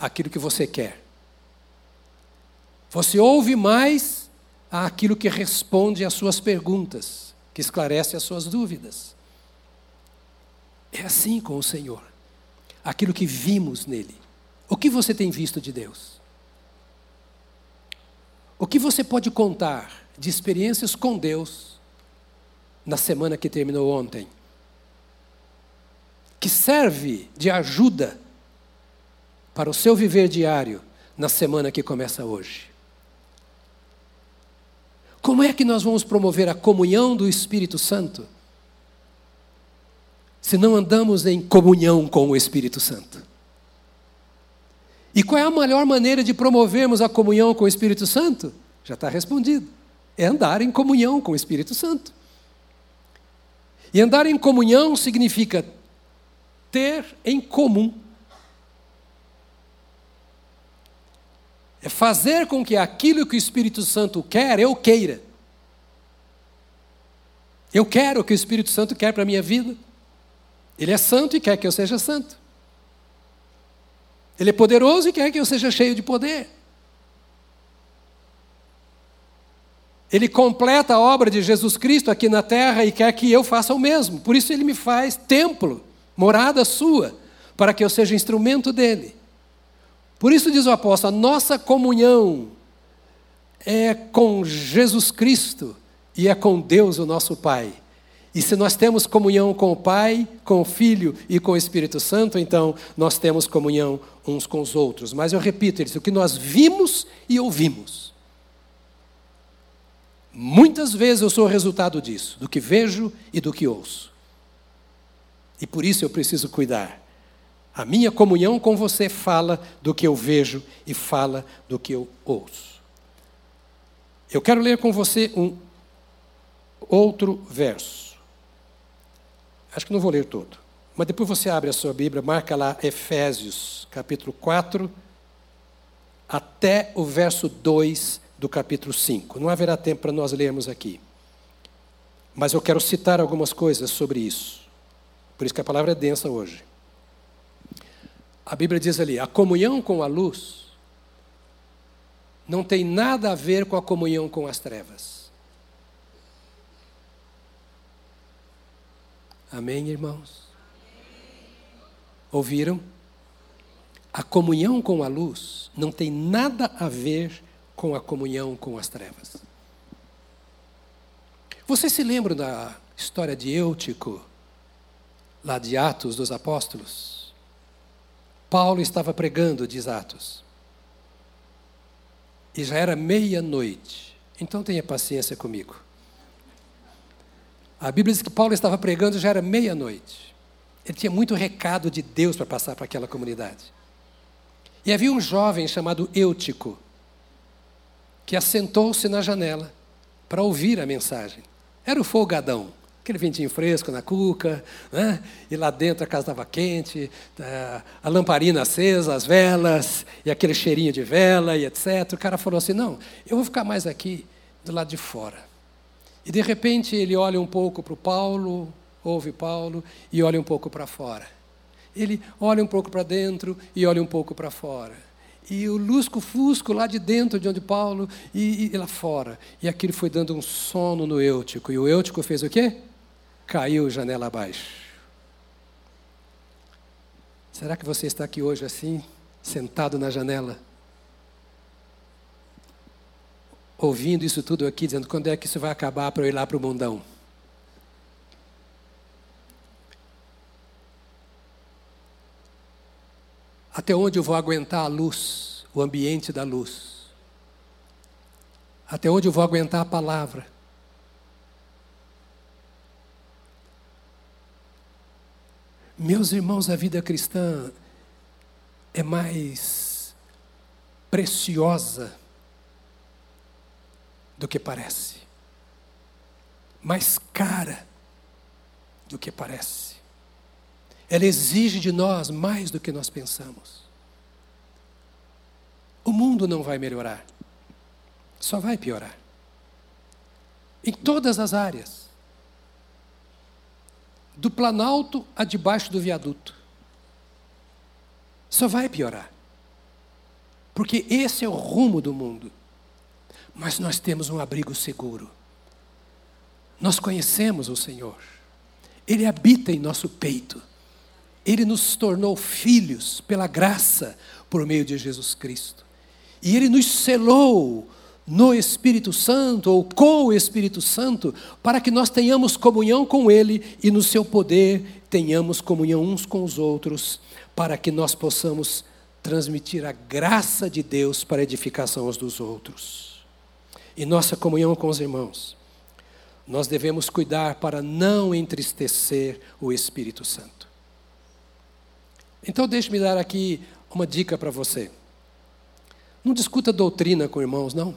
aquilo que você quer. Você ouve mais aquilo que responde às suas perguntas, que esclarece as suas dúvidas. É assim com o Senhor. Aquilo que vimos nele. O que você tem visto de Deus? O que você pode contar de experiências com Deus na semana que terminou ontem? que serve de ajuda para o seu viver diário na semana que começa hoje. Como é que nós vamos promover a comunhão do Espírito Santo se não andamos em comunhão com o Espírito Santo? E qual é a melhor maneira de promovermos a comunhão com o Espírito Santo? Já está respondido. É andar em comunhão com o Espírito Santo. E andar em comunhão significa ter em comum. É fazer com que aquilo que o Espírito Santo quer, eu queira. Eu quero o que o Espírito Santo quer para a minha vida. Ele é santo e quer que eu seja santo. Ele é poderoso e quer que eu seja cheio de poder. Ele completa a obra de Jesus Cristo aqui na terra e quer que eu faça o mesmo. Por isso ele me faz templo morada sua, para que eu seja instrumento dele. Por isso diz o apóstolo: a nossa comunhão é com Jesus Cristo e é com Deus, o nosso Pai. E se nós temos comunhão com o Pai, com o Filho e com o Espírito Santo, então nós temos comunhão uns com os outros. Mas eu repito isso, o que nós vimos e ouvimos. Muitas vezes eu sou o resultado disso, do que vejo e do que ouço. E por isso eu preciso cuidar. A minha comunhão com você fala do que eu vejo e fala do que eu ouço. Eu quero ler com você um outro verso. Acho que não vou ler todo. Mas depois você abre a sua Bíblia, marca lá Efésios, capítulo 4, até o verso 2 do capítulo 5. Não haverá tempo para nós lermos aqui. Mas eu quero citar algumas coisas sobre isso. Por isso que a palavra é densa hoje. A Bíblia diz ali: a comunhão com a luz não tem nada a ver com a comunhão com as trevas. Amém, irmãos? Ouviram? A comunhão com a luz não tem nada a ver com a comunhão com as trevas. Você se lembra da história de Eutico? lá de Atos dos Apóstolos. Paulo estava pregando, diz Atos. E já era meia-noite. Então tenha paciência comigo. A Bíblia diz que Paulo estava pregando já era meia-noite. Ele tinha muito recado de Deus para passar para aquela comunidade. E havia um jovem chamado Eutico, que assentou-se na janela para ouvir a mensagem. Era o folgadão, aquele ventinho fresco na cuca, né? e lá dentro a casa estava quente, tá, a lamparina acesa, as velas, e aquele cheirinho de vela e etc. O cara falou assim: Não, eu vou ficar mais aqui do lado de fora. E de repente ele olha um pouco para o Paulo, ouve Paulo e olha um pouco para fora. Ele olha um pouco para dentro e olha um pouco para fora. E o lusco-fusco lá de dentro de onde Paulo e, e, lá fora. E aquilo foi dando um sono no Eutico. E o Eutico fez o quê? Caiu janela abaixo. Será que você está aqui hoje assim, sentado na janela? ouvindo isso tudo aqui, dizendo quando é que isso vai acabar para eu ir lá para o mundão. Até onde eu vou aguentar a luz, o ambiente da luz? Até onde eu vou aguentar a palavra? Meus irmãos, a vida cristã é mais preciosa do que parece, mais cara do que parece. Ela exige de nós mais do que nós pensamos. O mundo não vai melhorar, só vai piorar. Em todas as áreas. Do planalto a debaixo do viaduto. Só vai piorar. Porque esse é o rumo do mundo mas nós temos um abrigo seguro. Nós conhecemos o Senhor, Ele habita em nosso peito, Ele nos tornou filhos pela graça por meio de Jesus Cristo, e Ele nos selou no Espírito Santo ou com o Espírito Santo, para que nós tenhamos comunhão com Ele e no seu poder tenhamos comunhão uns com os outros, para que nós possamos transmitir a graça de Deus para a edificação uns dos outros e nossa comunhão com os irmãos, nós devemos cuidar para não entristecer o Espírito Santo. Então, deixe-me dar aqui uma dica para você. Não discuta doutrina com irmãos, não.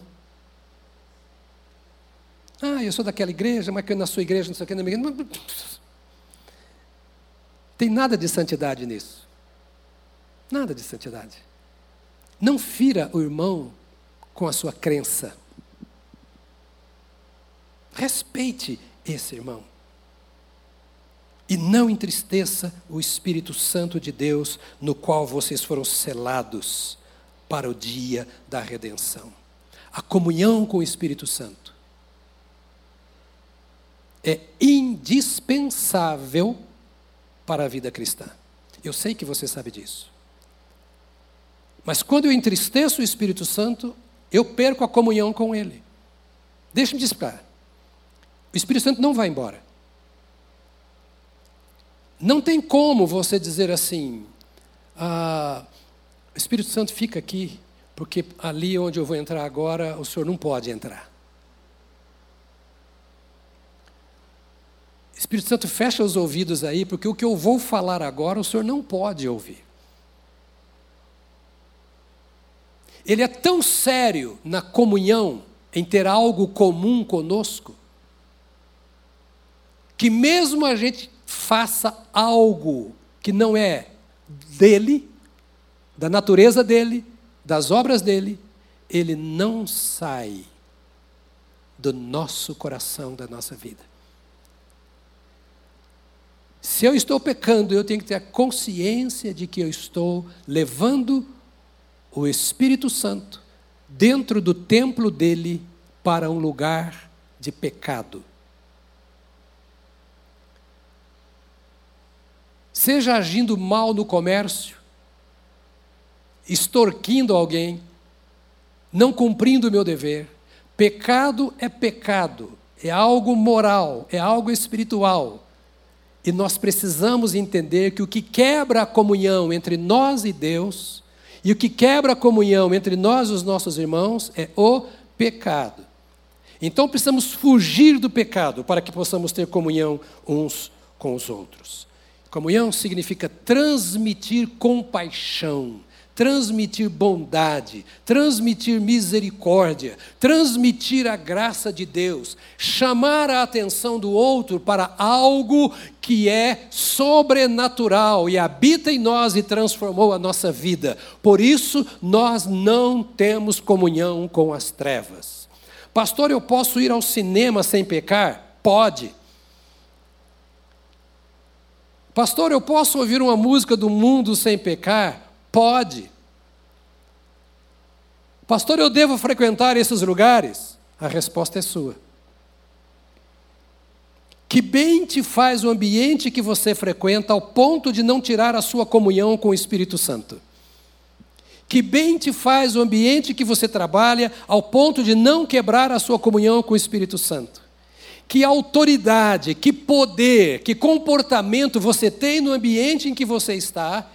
Ah, eu sou daquela igreja, mas que na sua igreja, não sei o que, na minha igreja. Tem nada de santidade nisso. Nada de santidade. Não fira o irmão com a sua crença. Respeite esse irmão. E não entristeça o Espírito Santo de Deus, no qual vocês foram selados para o dia da redenção. A comunhão com o Espírito Santo é indispensável para a vida cristã. Eu sei que você sabe disso. Mas quando eu entristeço o Espírito Santo, eu perco a comunhão com Ele. Deixe-me explicar. O Espírito Santo não vai embora. Não tem como você dizer assim, ah, o Espírito Santo fica aqui, porque ali onde eu vou entrar agora, o senhor não pode entrar. Espírito Santo fecha os ouvidos aí, porque o que eu vou falar agora, o senhor não pode ouvir. Ele é tão sério na comunhão, em ter algo comum conosco, que mesmo a gente faça algo que não é dele, da natureza dele, das obras dele, ele não sai do nosso coração, da nossa vida. Se eu estou pecando, eu tenho que ter a consciência de que eu estou levando o Espírito Santo dentro do templo dele para um lugar de pecado. seja agindo mal no comércio, extorquindo alguém, não cumprindo o meu dever. Pecado é pecado, é algo moral, é algo espiritual. E nós precisamos entender que o que quebra a comunhão entre nós e Deus, e o que quebra a comunhão entre nós e os nossos irmãos, é o pecado. Então precisamos fugir do pecado para que possamos ter comunhão uns com os outros. Comunhão significa transmitir compaixão, transmitir bondade, transmitir misericórdia, transmitir a graça de Deus, chamar a atenção do outro para algo que é sobrenatural e habita em nós e transformou a nossa vida. Por isso, nós não temos comunhão com as trevas. Pastor, eu posso ir ao cinema sem pecar? Pode. Pastor, eu posso ouvir uma música do mundo sem pecar? Pode. Pastor, eu devo frequentar esses lugares? A resposta é sua. Que bem te faz o ambiente que você frequenta ao ponto de não tirar a sua comunhão com o Espírito Santo? Que bem te faz o ambiente que você trabalha ao ponto de não quebrar a sua comunhão com o Espírito Santo? que autoridade, que poder, que comportamento você tem no ambiente em que você está,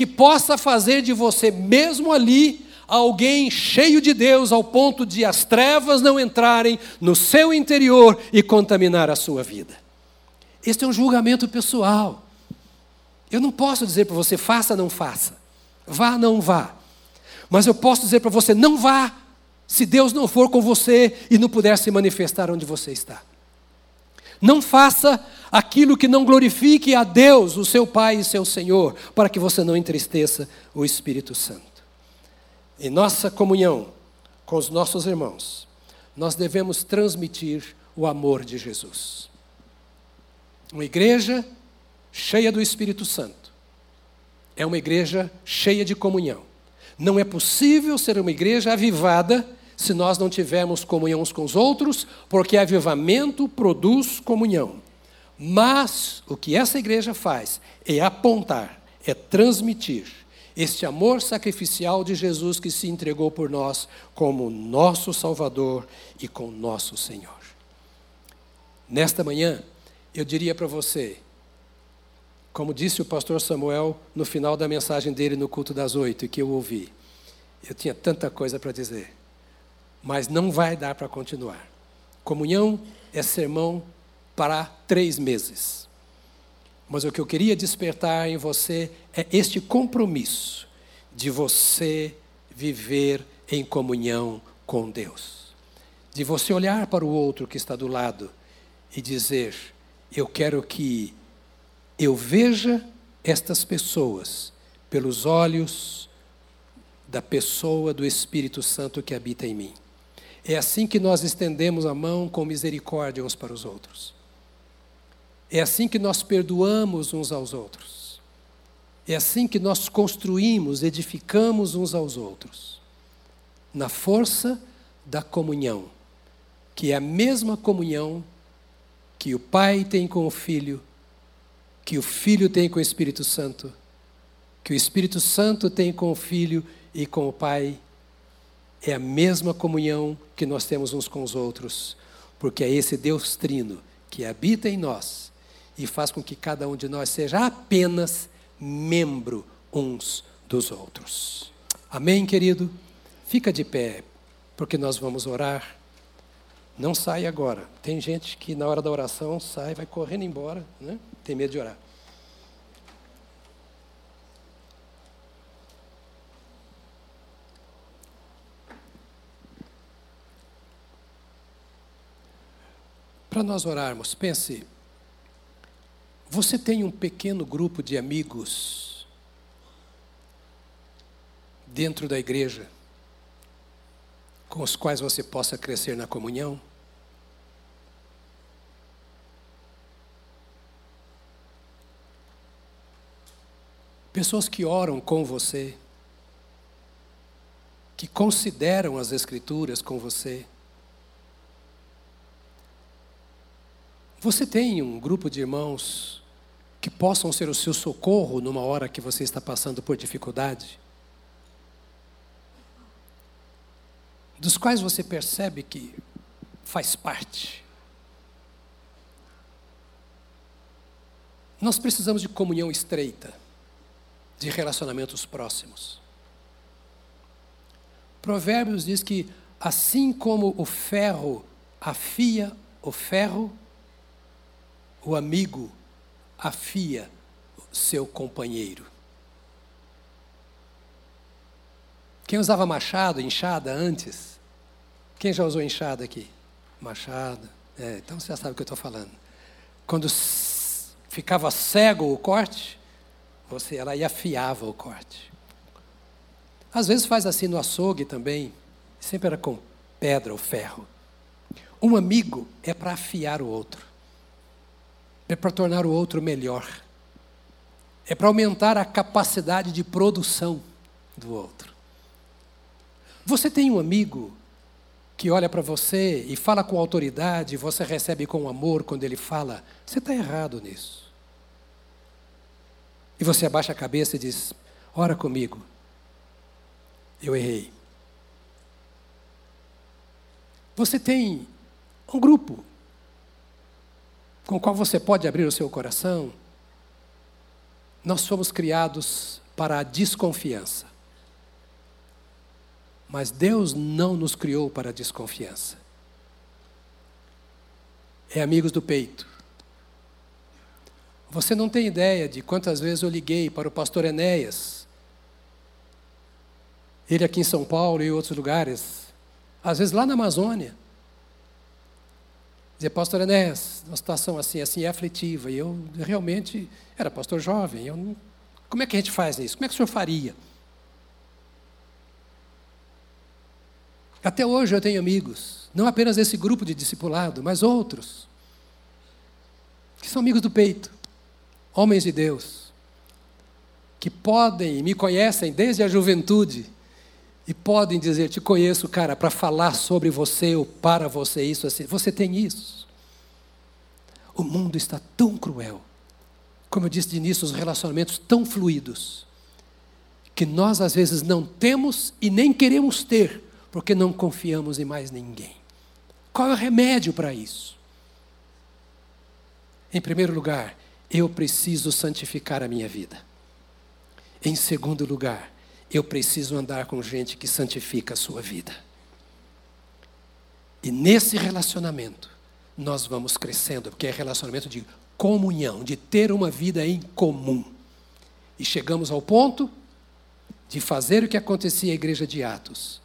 que possa fazer de você, mesmo ali, alguém cheio de Deus, ao ponto de as trevas não entrarem no seu interior e contaminar a sua vida. Este é um julgamento pessoal. Eu não posso dizer para você, faça, não faça, vá, não vá. Mas eu posso dizer para você, não vá, se Deus não for com você e não puder se manifestar onde você está. Não faça aquilo que não glorifique a Deus, o seu Pai e seu Senhor, para que você não entristeça o Espírito Santo. Em nossa comunhão com os nossos irmãos, nós devemos transmitir o amor de Jesus. Uma igreja cheia do Espírito Santo é uma igreja cheia de comunhão. Não é possível ser uma igreja avivada se nós não tivermos comunhão uns com os outros, porque avivamento produz comunhão. Mas o que essa igreja faz é apontar, é transmitir este amor sacrificial de Jesus que se entregou por nós como nosso Salvador e como nosso Senhor. Nesta manhã, eu diria para você, como disse o pastor Samuel no final da mensagem dele no culto das oito, que eu ouvi, eu tinha tanta coisa para dizer mas não vai dar para continuar. Comunhão é sermão para três meses. Mas o que eu queria despertar em você é este compromisso de você viver em comunhão com Deus. De você olhar para o outro que está do lado e dizer: Eu quero que eu veja estas pessoas pelos olhos da pessoa do Espírito Santo que habita em mim. É assim que nós estendemos a mão com misericórdia uns para os outros. É assim que nós perdoamos uns aos outros. É assim que nós construímos, edificamos uns aos outros. Na força da comunhão, que é a mesma comunhão que o Pai tem com o Filho, que o Filho tem com o Espírito Santo, que o Espírito Santo tem com o Filho e com o Pai é a mesma comunhão que nós temos uns com os outros, porque é esse Deus Trino que habita em nós e faz com que cada um de nós seja apenas membro uns dos outros. Amém, querido? Fica de pé, porque nós vamos orar. Não sai agora. Tem gente que na hora da oração sai, vai correndo embora, né? tem medo de orar. Para nós orarmos, pense, você tem um pequeno grupo de amigos dentro da igreja com os quais você possa crescer na comunhão? Pessoas que oram com você, que consideram as Escrituras com você. Você tem um grupo de irmãos que possam ser o seu socorro numa hora que você está passando por dificuldade? Dos quais você percebe que faz parte? Nós precisamos de comunhão estreita, de relacionamentos próximos. Provérbios diz que assim como o ferro afia o ferro, o amigo afia seu companheiro. Quem usava machado, enxada antes? Quem já usou enxada aqui? Machado. É, então você já sabe o que eu estou falando. Quando ficava cego o corte, você ela e afiava o corte. Às vezes faz assim no açougue também, sempre era com pedra ou ferro. Um amigo é para afiar o outro, é para tornar o outro melhor, é para aumentar a capacidade de produção do outro. Você tem um amigo que olha para você e fala com autoridade, você recebe com amor quando ele fala, você está errado nisso. E você abaixa a cabeça e diz: Ora comigo, eu errei. Você tem um grupo com o qual você pode abrir o seu coração. Nós fomos criados para a desconfiança. Mas Deus não nos criou para a desconfiança. É amigos do peito. Você não tem ideia de quantas vezes eu liguei para o pastor Enéas, ele aqui em São Paulo e outros lugares, às vezes lá na Amazônia. Dizer, pastor Enéas, uma situação assim, assim é aflitiva. E eu realmente era pastor jovem. Eu não, como é que a gente faz isso? Como é que o senhor faria? Até hoje eu tenho amigos, não apenas esse grupo de discipulado, mas outros, que são amigos do peito, homens de Deus, que podem e me conhecem desde a juventude e podem dizer: Te conheço, cara, para falar sobre você ou para você, isso assim. Você tem isso. O mundo está tão cruel. Como eu disse de início, os relacionamentos tão fluidos. Que nós às vezes não temos e nem queremos ter, porque não confiamos em mais ninguém. Qual é o remédio para isso? Em primeiro lugar, eu preciso santificar a minha vida. Em segundo lugar, eu preciso andar com gente que santifica a sua vida. E nesse relacionamento, nós vamos crescendo, porque é relacionamento de comunhão, de ter uma vida em comum. E chegamos ao ponto de fazer o que acontecia à igreja de Atos: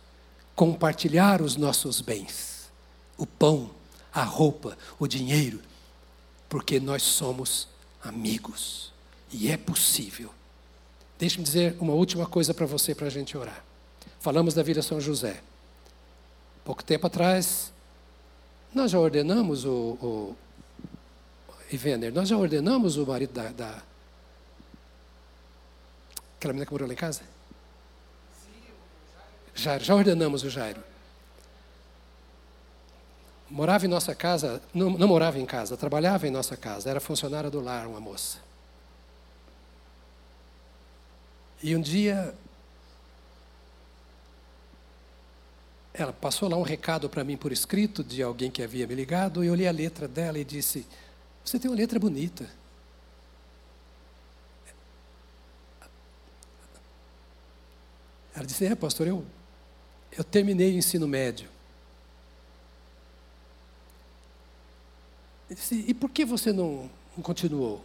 compartilhar os nossos bens, o pão, a roupa, o dinheiro, porque nós somos amigos. E é possível Deixe-me dizer uma última coisa para você, para a gente orar. Falamos da Vila São José. Pouco tempo atrás, nós já ordenamos o, o Ivender, nós já ordenamos o marido da, da aquela menina que morou lá em casa? Jairo, já ordenamos o Jairo. Morava em nossa casa, não, não morava em casa, trabalhava em nossa casa, era funcionária do lar, uma moça. E um dia, ela passou lá um recado para mim por escrito de alguém que havia me ligado, e eu li a letra dela e disse: Você tem uma letra bonita. Ela disse: É, pastor, eu, eu terminei o ensino médio. Disse, e por que você não, não continuou?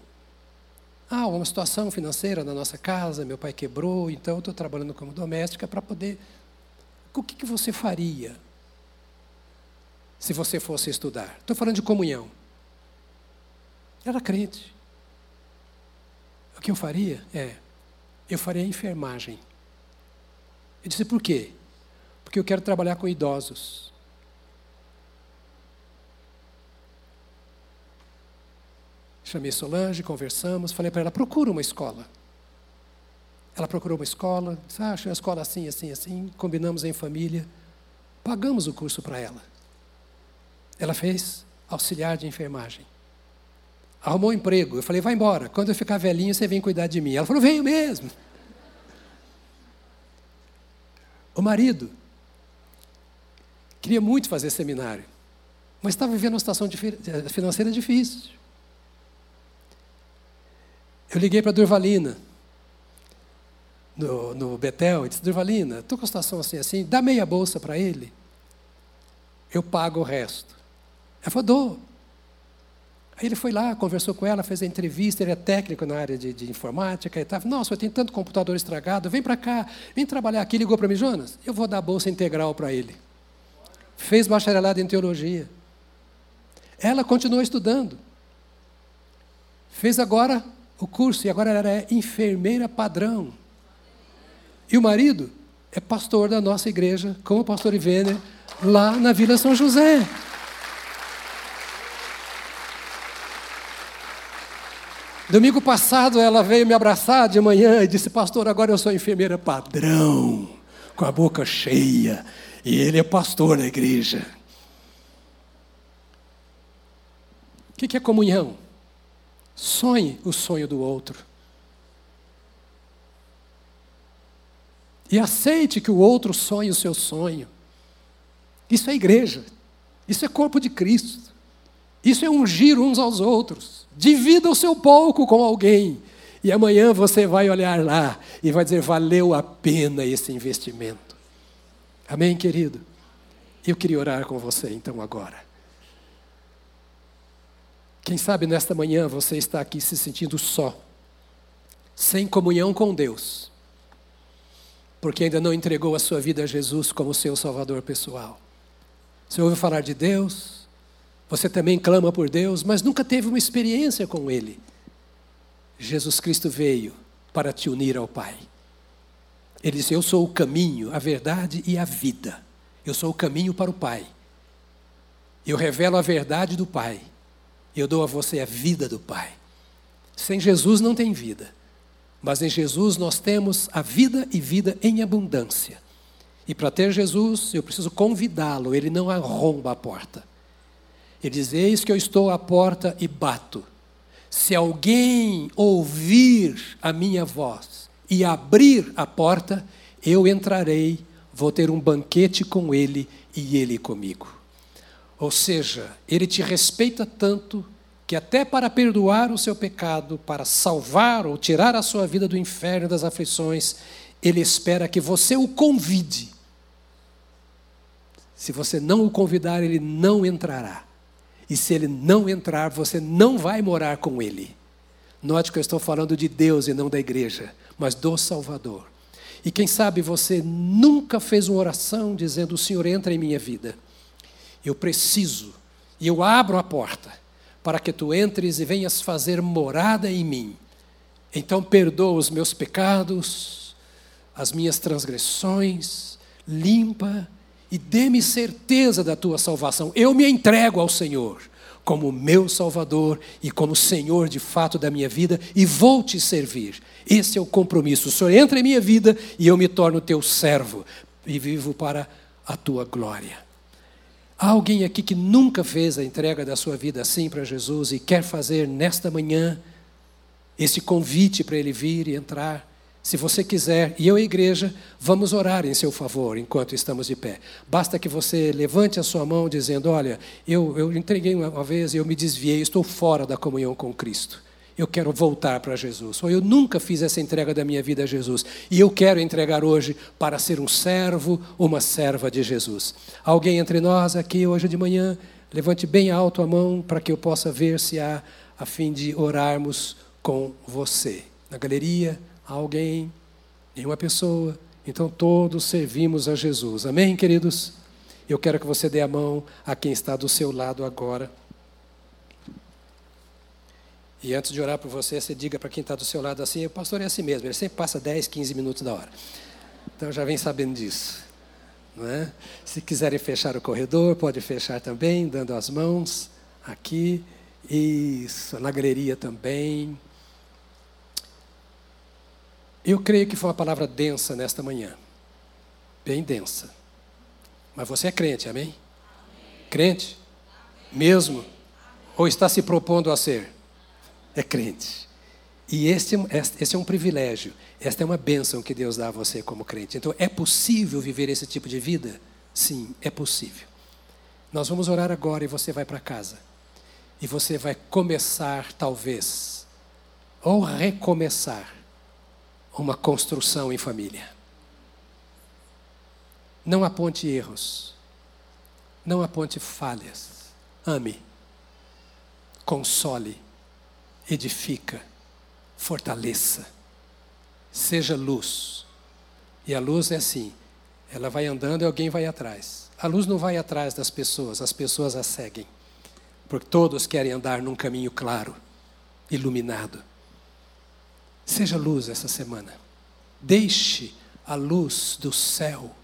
Ah, uma situação financeira na nossa casa, meu pai quebrou, então eu estou trabalhando como doméstica para poder. O que, que você faria se você fosse estudar? Estou falando de comunhão. Era crente. O que eu faria é, eu faria enfermagem. Eu disse, por quê? Porque eu quero trabalhar com idosos. Chamei Solange, conversamos, falei para ela: procura uma escola. Ela procurou uma escola, disse: ah, achei uma escola assim, assim, assim. Combinamos em família, pagamos o curso para ela. Ela fez auxiliar de enfermagem. Arrumou um emprego. Eu falei: vai embora. Quando eu ficar velhinha, você vem cuidar de mim. Ela falou: venho mesmo. O marido queria muito fazer seminário, mas estava vivendo uma situação financeira difícil. Eu liguei para a Durvalina, no, no Betel, e disse, Durvalina, estou com a situação assim, assim, dá meia bolsa para ele, eu pago o resto. Ela falou, dou. Aí ele foi lá, conversou com ela, fez a entrevista, ele é técnico na área de, de informática e tal. Nossa, eu tenho tanto computador estragado, vem para cá, vem trabalhar aqui. Ligou para mim, Jonas, eu vou dar bolsa integral para ele. Fez bacharelado em teologia. Ela continuou estudando. Fez agora o curso e agora ela é enfermeira padrão. E o marido é pastor da nossa igreja, como o pastor Ivener, lá na Vila São José. Domingo passado ela veio me abraçar de manhã e disse: Pastor, agora eu sou enfermeira padrão, com a boca cheia, e ele é pastor na igreja. O que é comunhão? Sonhe o sonho do outro. E aceite que o outro sonhe o seu sonho. Isso é igreja. Isso é corpo de Cristo. Isso é ungir uns aos outros. Divida o seu pouco com alguém. E amanhã você vai olhar lá e vai dizer: valeu a pena esse investimento. Amém, querido? Eu queria orar com você então agora. Quem sabe nesta manhã você está aqui se sentindo só, sem comunhão com Deus, porque ainda não entregou a sua vida a Jesus como seu Salvador pessoal. Você ouve falar de Deus, você também clama por Deus, mas nunca teve uma experiência com Ele. Jesus Cristo veio para te unir ao Pai. Ele disse: Eu sou o caminho, a verdade e a vida. Eu sou o caminho para o Pai. Eu revelo a verdade do Pai. Eu dou a você a vida do Pai. Sem Jesus não tem vida. Mas em Jesus nós temos a vida e vida em abundância. E para ter Jesus, eu preciso convidá-lo, ele não arromba a porta. Ele diz: Eis que eu estou à porta e bato. Se alguém ouvir a minha voz e abrir a porta, eu entrarei, vou ter um banquete com ele e ele comigo. Ou seja, ele te respeita tanto que até para perdoar o seu pecado, para salvar ou tirar a sua vida do inferno das aflições, ele espera que você o convide. Se você não o convidar, ele não entrará. E se ele não entrar, você não vai morar com ele. Note que eu estou falando de Deus e não da igreja, mas do Salvador. E quem sabe você nunca fez uma oração dizendo: O Senhor entra em minha vida. Eu preciso, e eu abro a porta para que tu entres e venhas fazer morada em mim. Então perdoa os meus pecados, as minhas transgressões, limpa e dê-me certeza da tua salvação. Eu me entrego ao Senhor como meu Salvador e como Senhor de fato da minha vida e vou te servir. Esse é o compromisso. O Senhor entra em minha vida e eu me torno teu servo e vivo para a tua glória. Há alguém aqui que nunca fez a entrega da sua vida assim para Jesus e quer fazer nesta manhã esse convite para ele vir e entrar? Se você quiser, e eu e a igreja, vamos orar em seu favor enquanto estamos de pé. Basta que você levante a sua mão dizendo: Olha, eu, eu entreguei uma vez e eu me desviei, estou fora da comunhão com Cristo eu quero voltar para Jesus. Ou eu nunca fiz essa entrega da minha vida a Jesus. E eu quero entregar hoje para ser um servo, uma serva de Jesus. Alguém entre nós aqui hoje de manhã, levante bem alto a mão para que eu possa ver se há, a fim de orarmos com você. Na galeria, alguém, nenhuma pessoa. Então todos servimos a Jesus. Amém, queridos? Eu quero que você dê a mão a quem está do seu lado agora. E antes de orar por você, você diga para quem está do seu lado assim: o pastor é assim mesmo, ele sempre passa 10, 15 minutos da hora. Então já vem sabendo disso. Não é? Se quiserem fechar o corredor, pode fechar também, dando as mãos aqui. Isso, na galeria também. Eu creio que foi uma palavra densa nesta manhã. Bem densa. Mas você é crente, amém? amém. Crente? Amém. Mesmo? Amém. Ou está se propondo a ser? É crente. E este, é um privilégio, esta é uma bênção que Deus dá a você como crente. Então, é possível viver esse tipo de vida? Sim, é possível. Nós vamos orar agora e você vai para casa. E você vai começar, talvez, ou recomeçar, uma construção em família. Não aponte erros. Não aponte falhas. Ame. console, edifica, fortaleça, seja luz. E a luz é assim: ela vai andando e alguém vai atrás. A luz não vai atrás das pessoas, as pessoas a seguem. Porque todos querem andar num caminho claro, iluminado. Seja luz essa semana. Deixe a luz do céu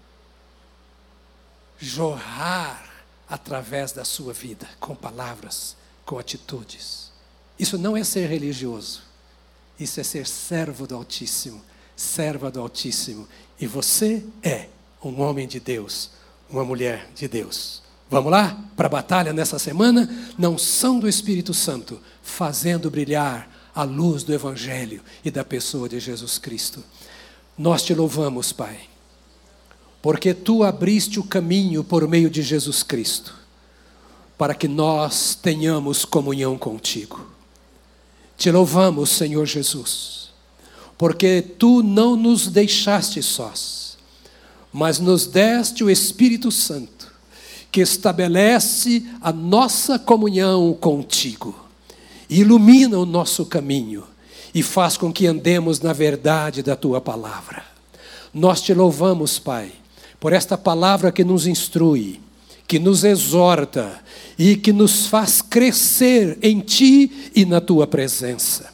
jorrar através da sua vida, com palavras, com atitudes. Isso não é ser religioso, isso é ser servo do Altíssimo, serva do Altíssimo. E você é um homem de Deus, uma mulher de Deus. Vamos lá para a batalha nessa semana? Não são do Espírito Santo, fazendo brilhar a luz do Evangelho e da pessoa de Jesus Cristo. Nós te louvamos, Pai, porque tu abriste o caminho por meio de Jesus Cristo, para que nós tenhamos comunhão contigo. Te louvamos, Senhor Jesus, porque tu não nos deixaste sós, mas nos deste o Espírito Santo, que estabelece a nossa comunhão contigo, ilumina o nosso caminho e faz com que andemos na verdade da tua palavra. Nós te louvamos, Pai por esta palavra que nos instrui, que nos exorta e que nos faz crescer em Ti e na Tua presença.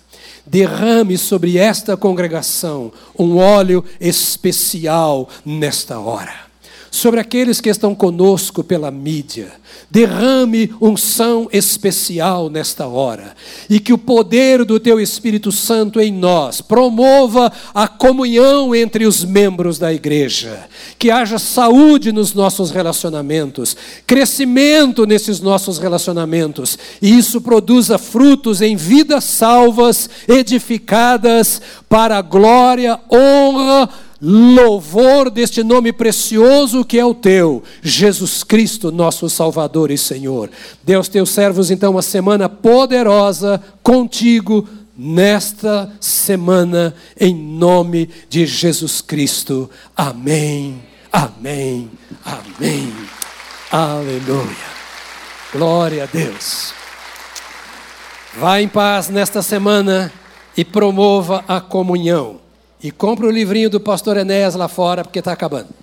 Derrame sobre esta congregação um óleo especial nesta hora sobre aqueles que estão conosco pela mídia. Derrame unção especial nesta hora e que o poder do teu Espírito Santo em nós promova a comunhão entre os membros da igreja. Que haja saúde nos nossos relacionamentos, crescimento nesses nossos relacionamentos e isso produza frutos em vidas salvas, edificadas para a glória, honra, louvor deste nome precioso que é o teu, Jesus Cristo, nosso Salvador e Senhor. Deus, teus servos, então, uma semana poderosa contigo nesta semana, em nome de Jesus Cristo. Amém, amém, amém. Aleluia. Glória a Deus. Vá em paz nesta semana e promova a comunhão. E compra o livrinho do pastor Enéas lá fora, porque está acabando.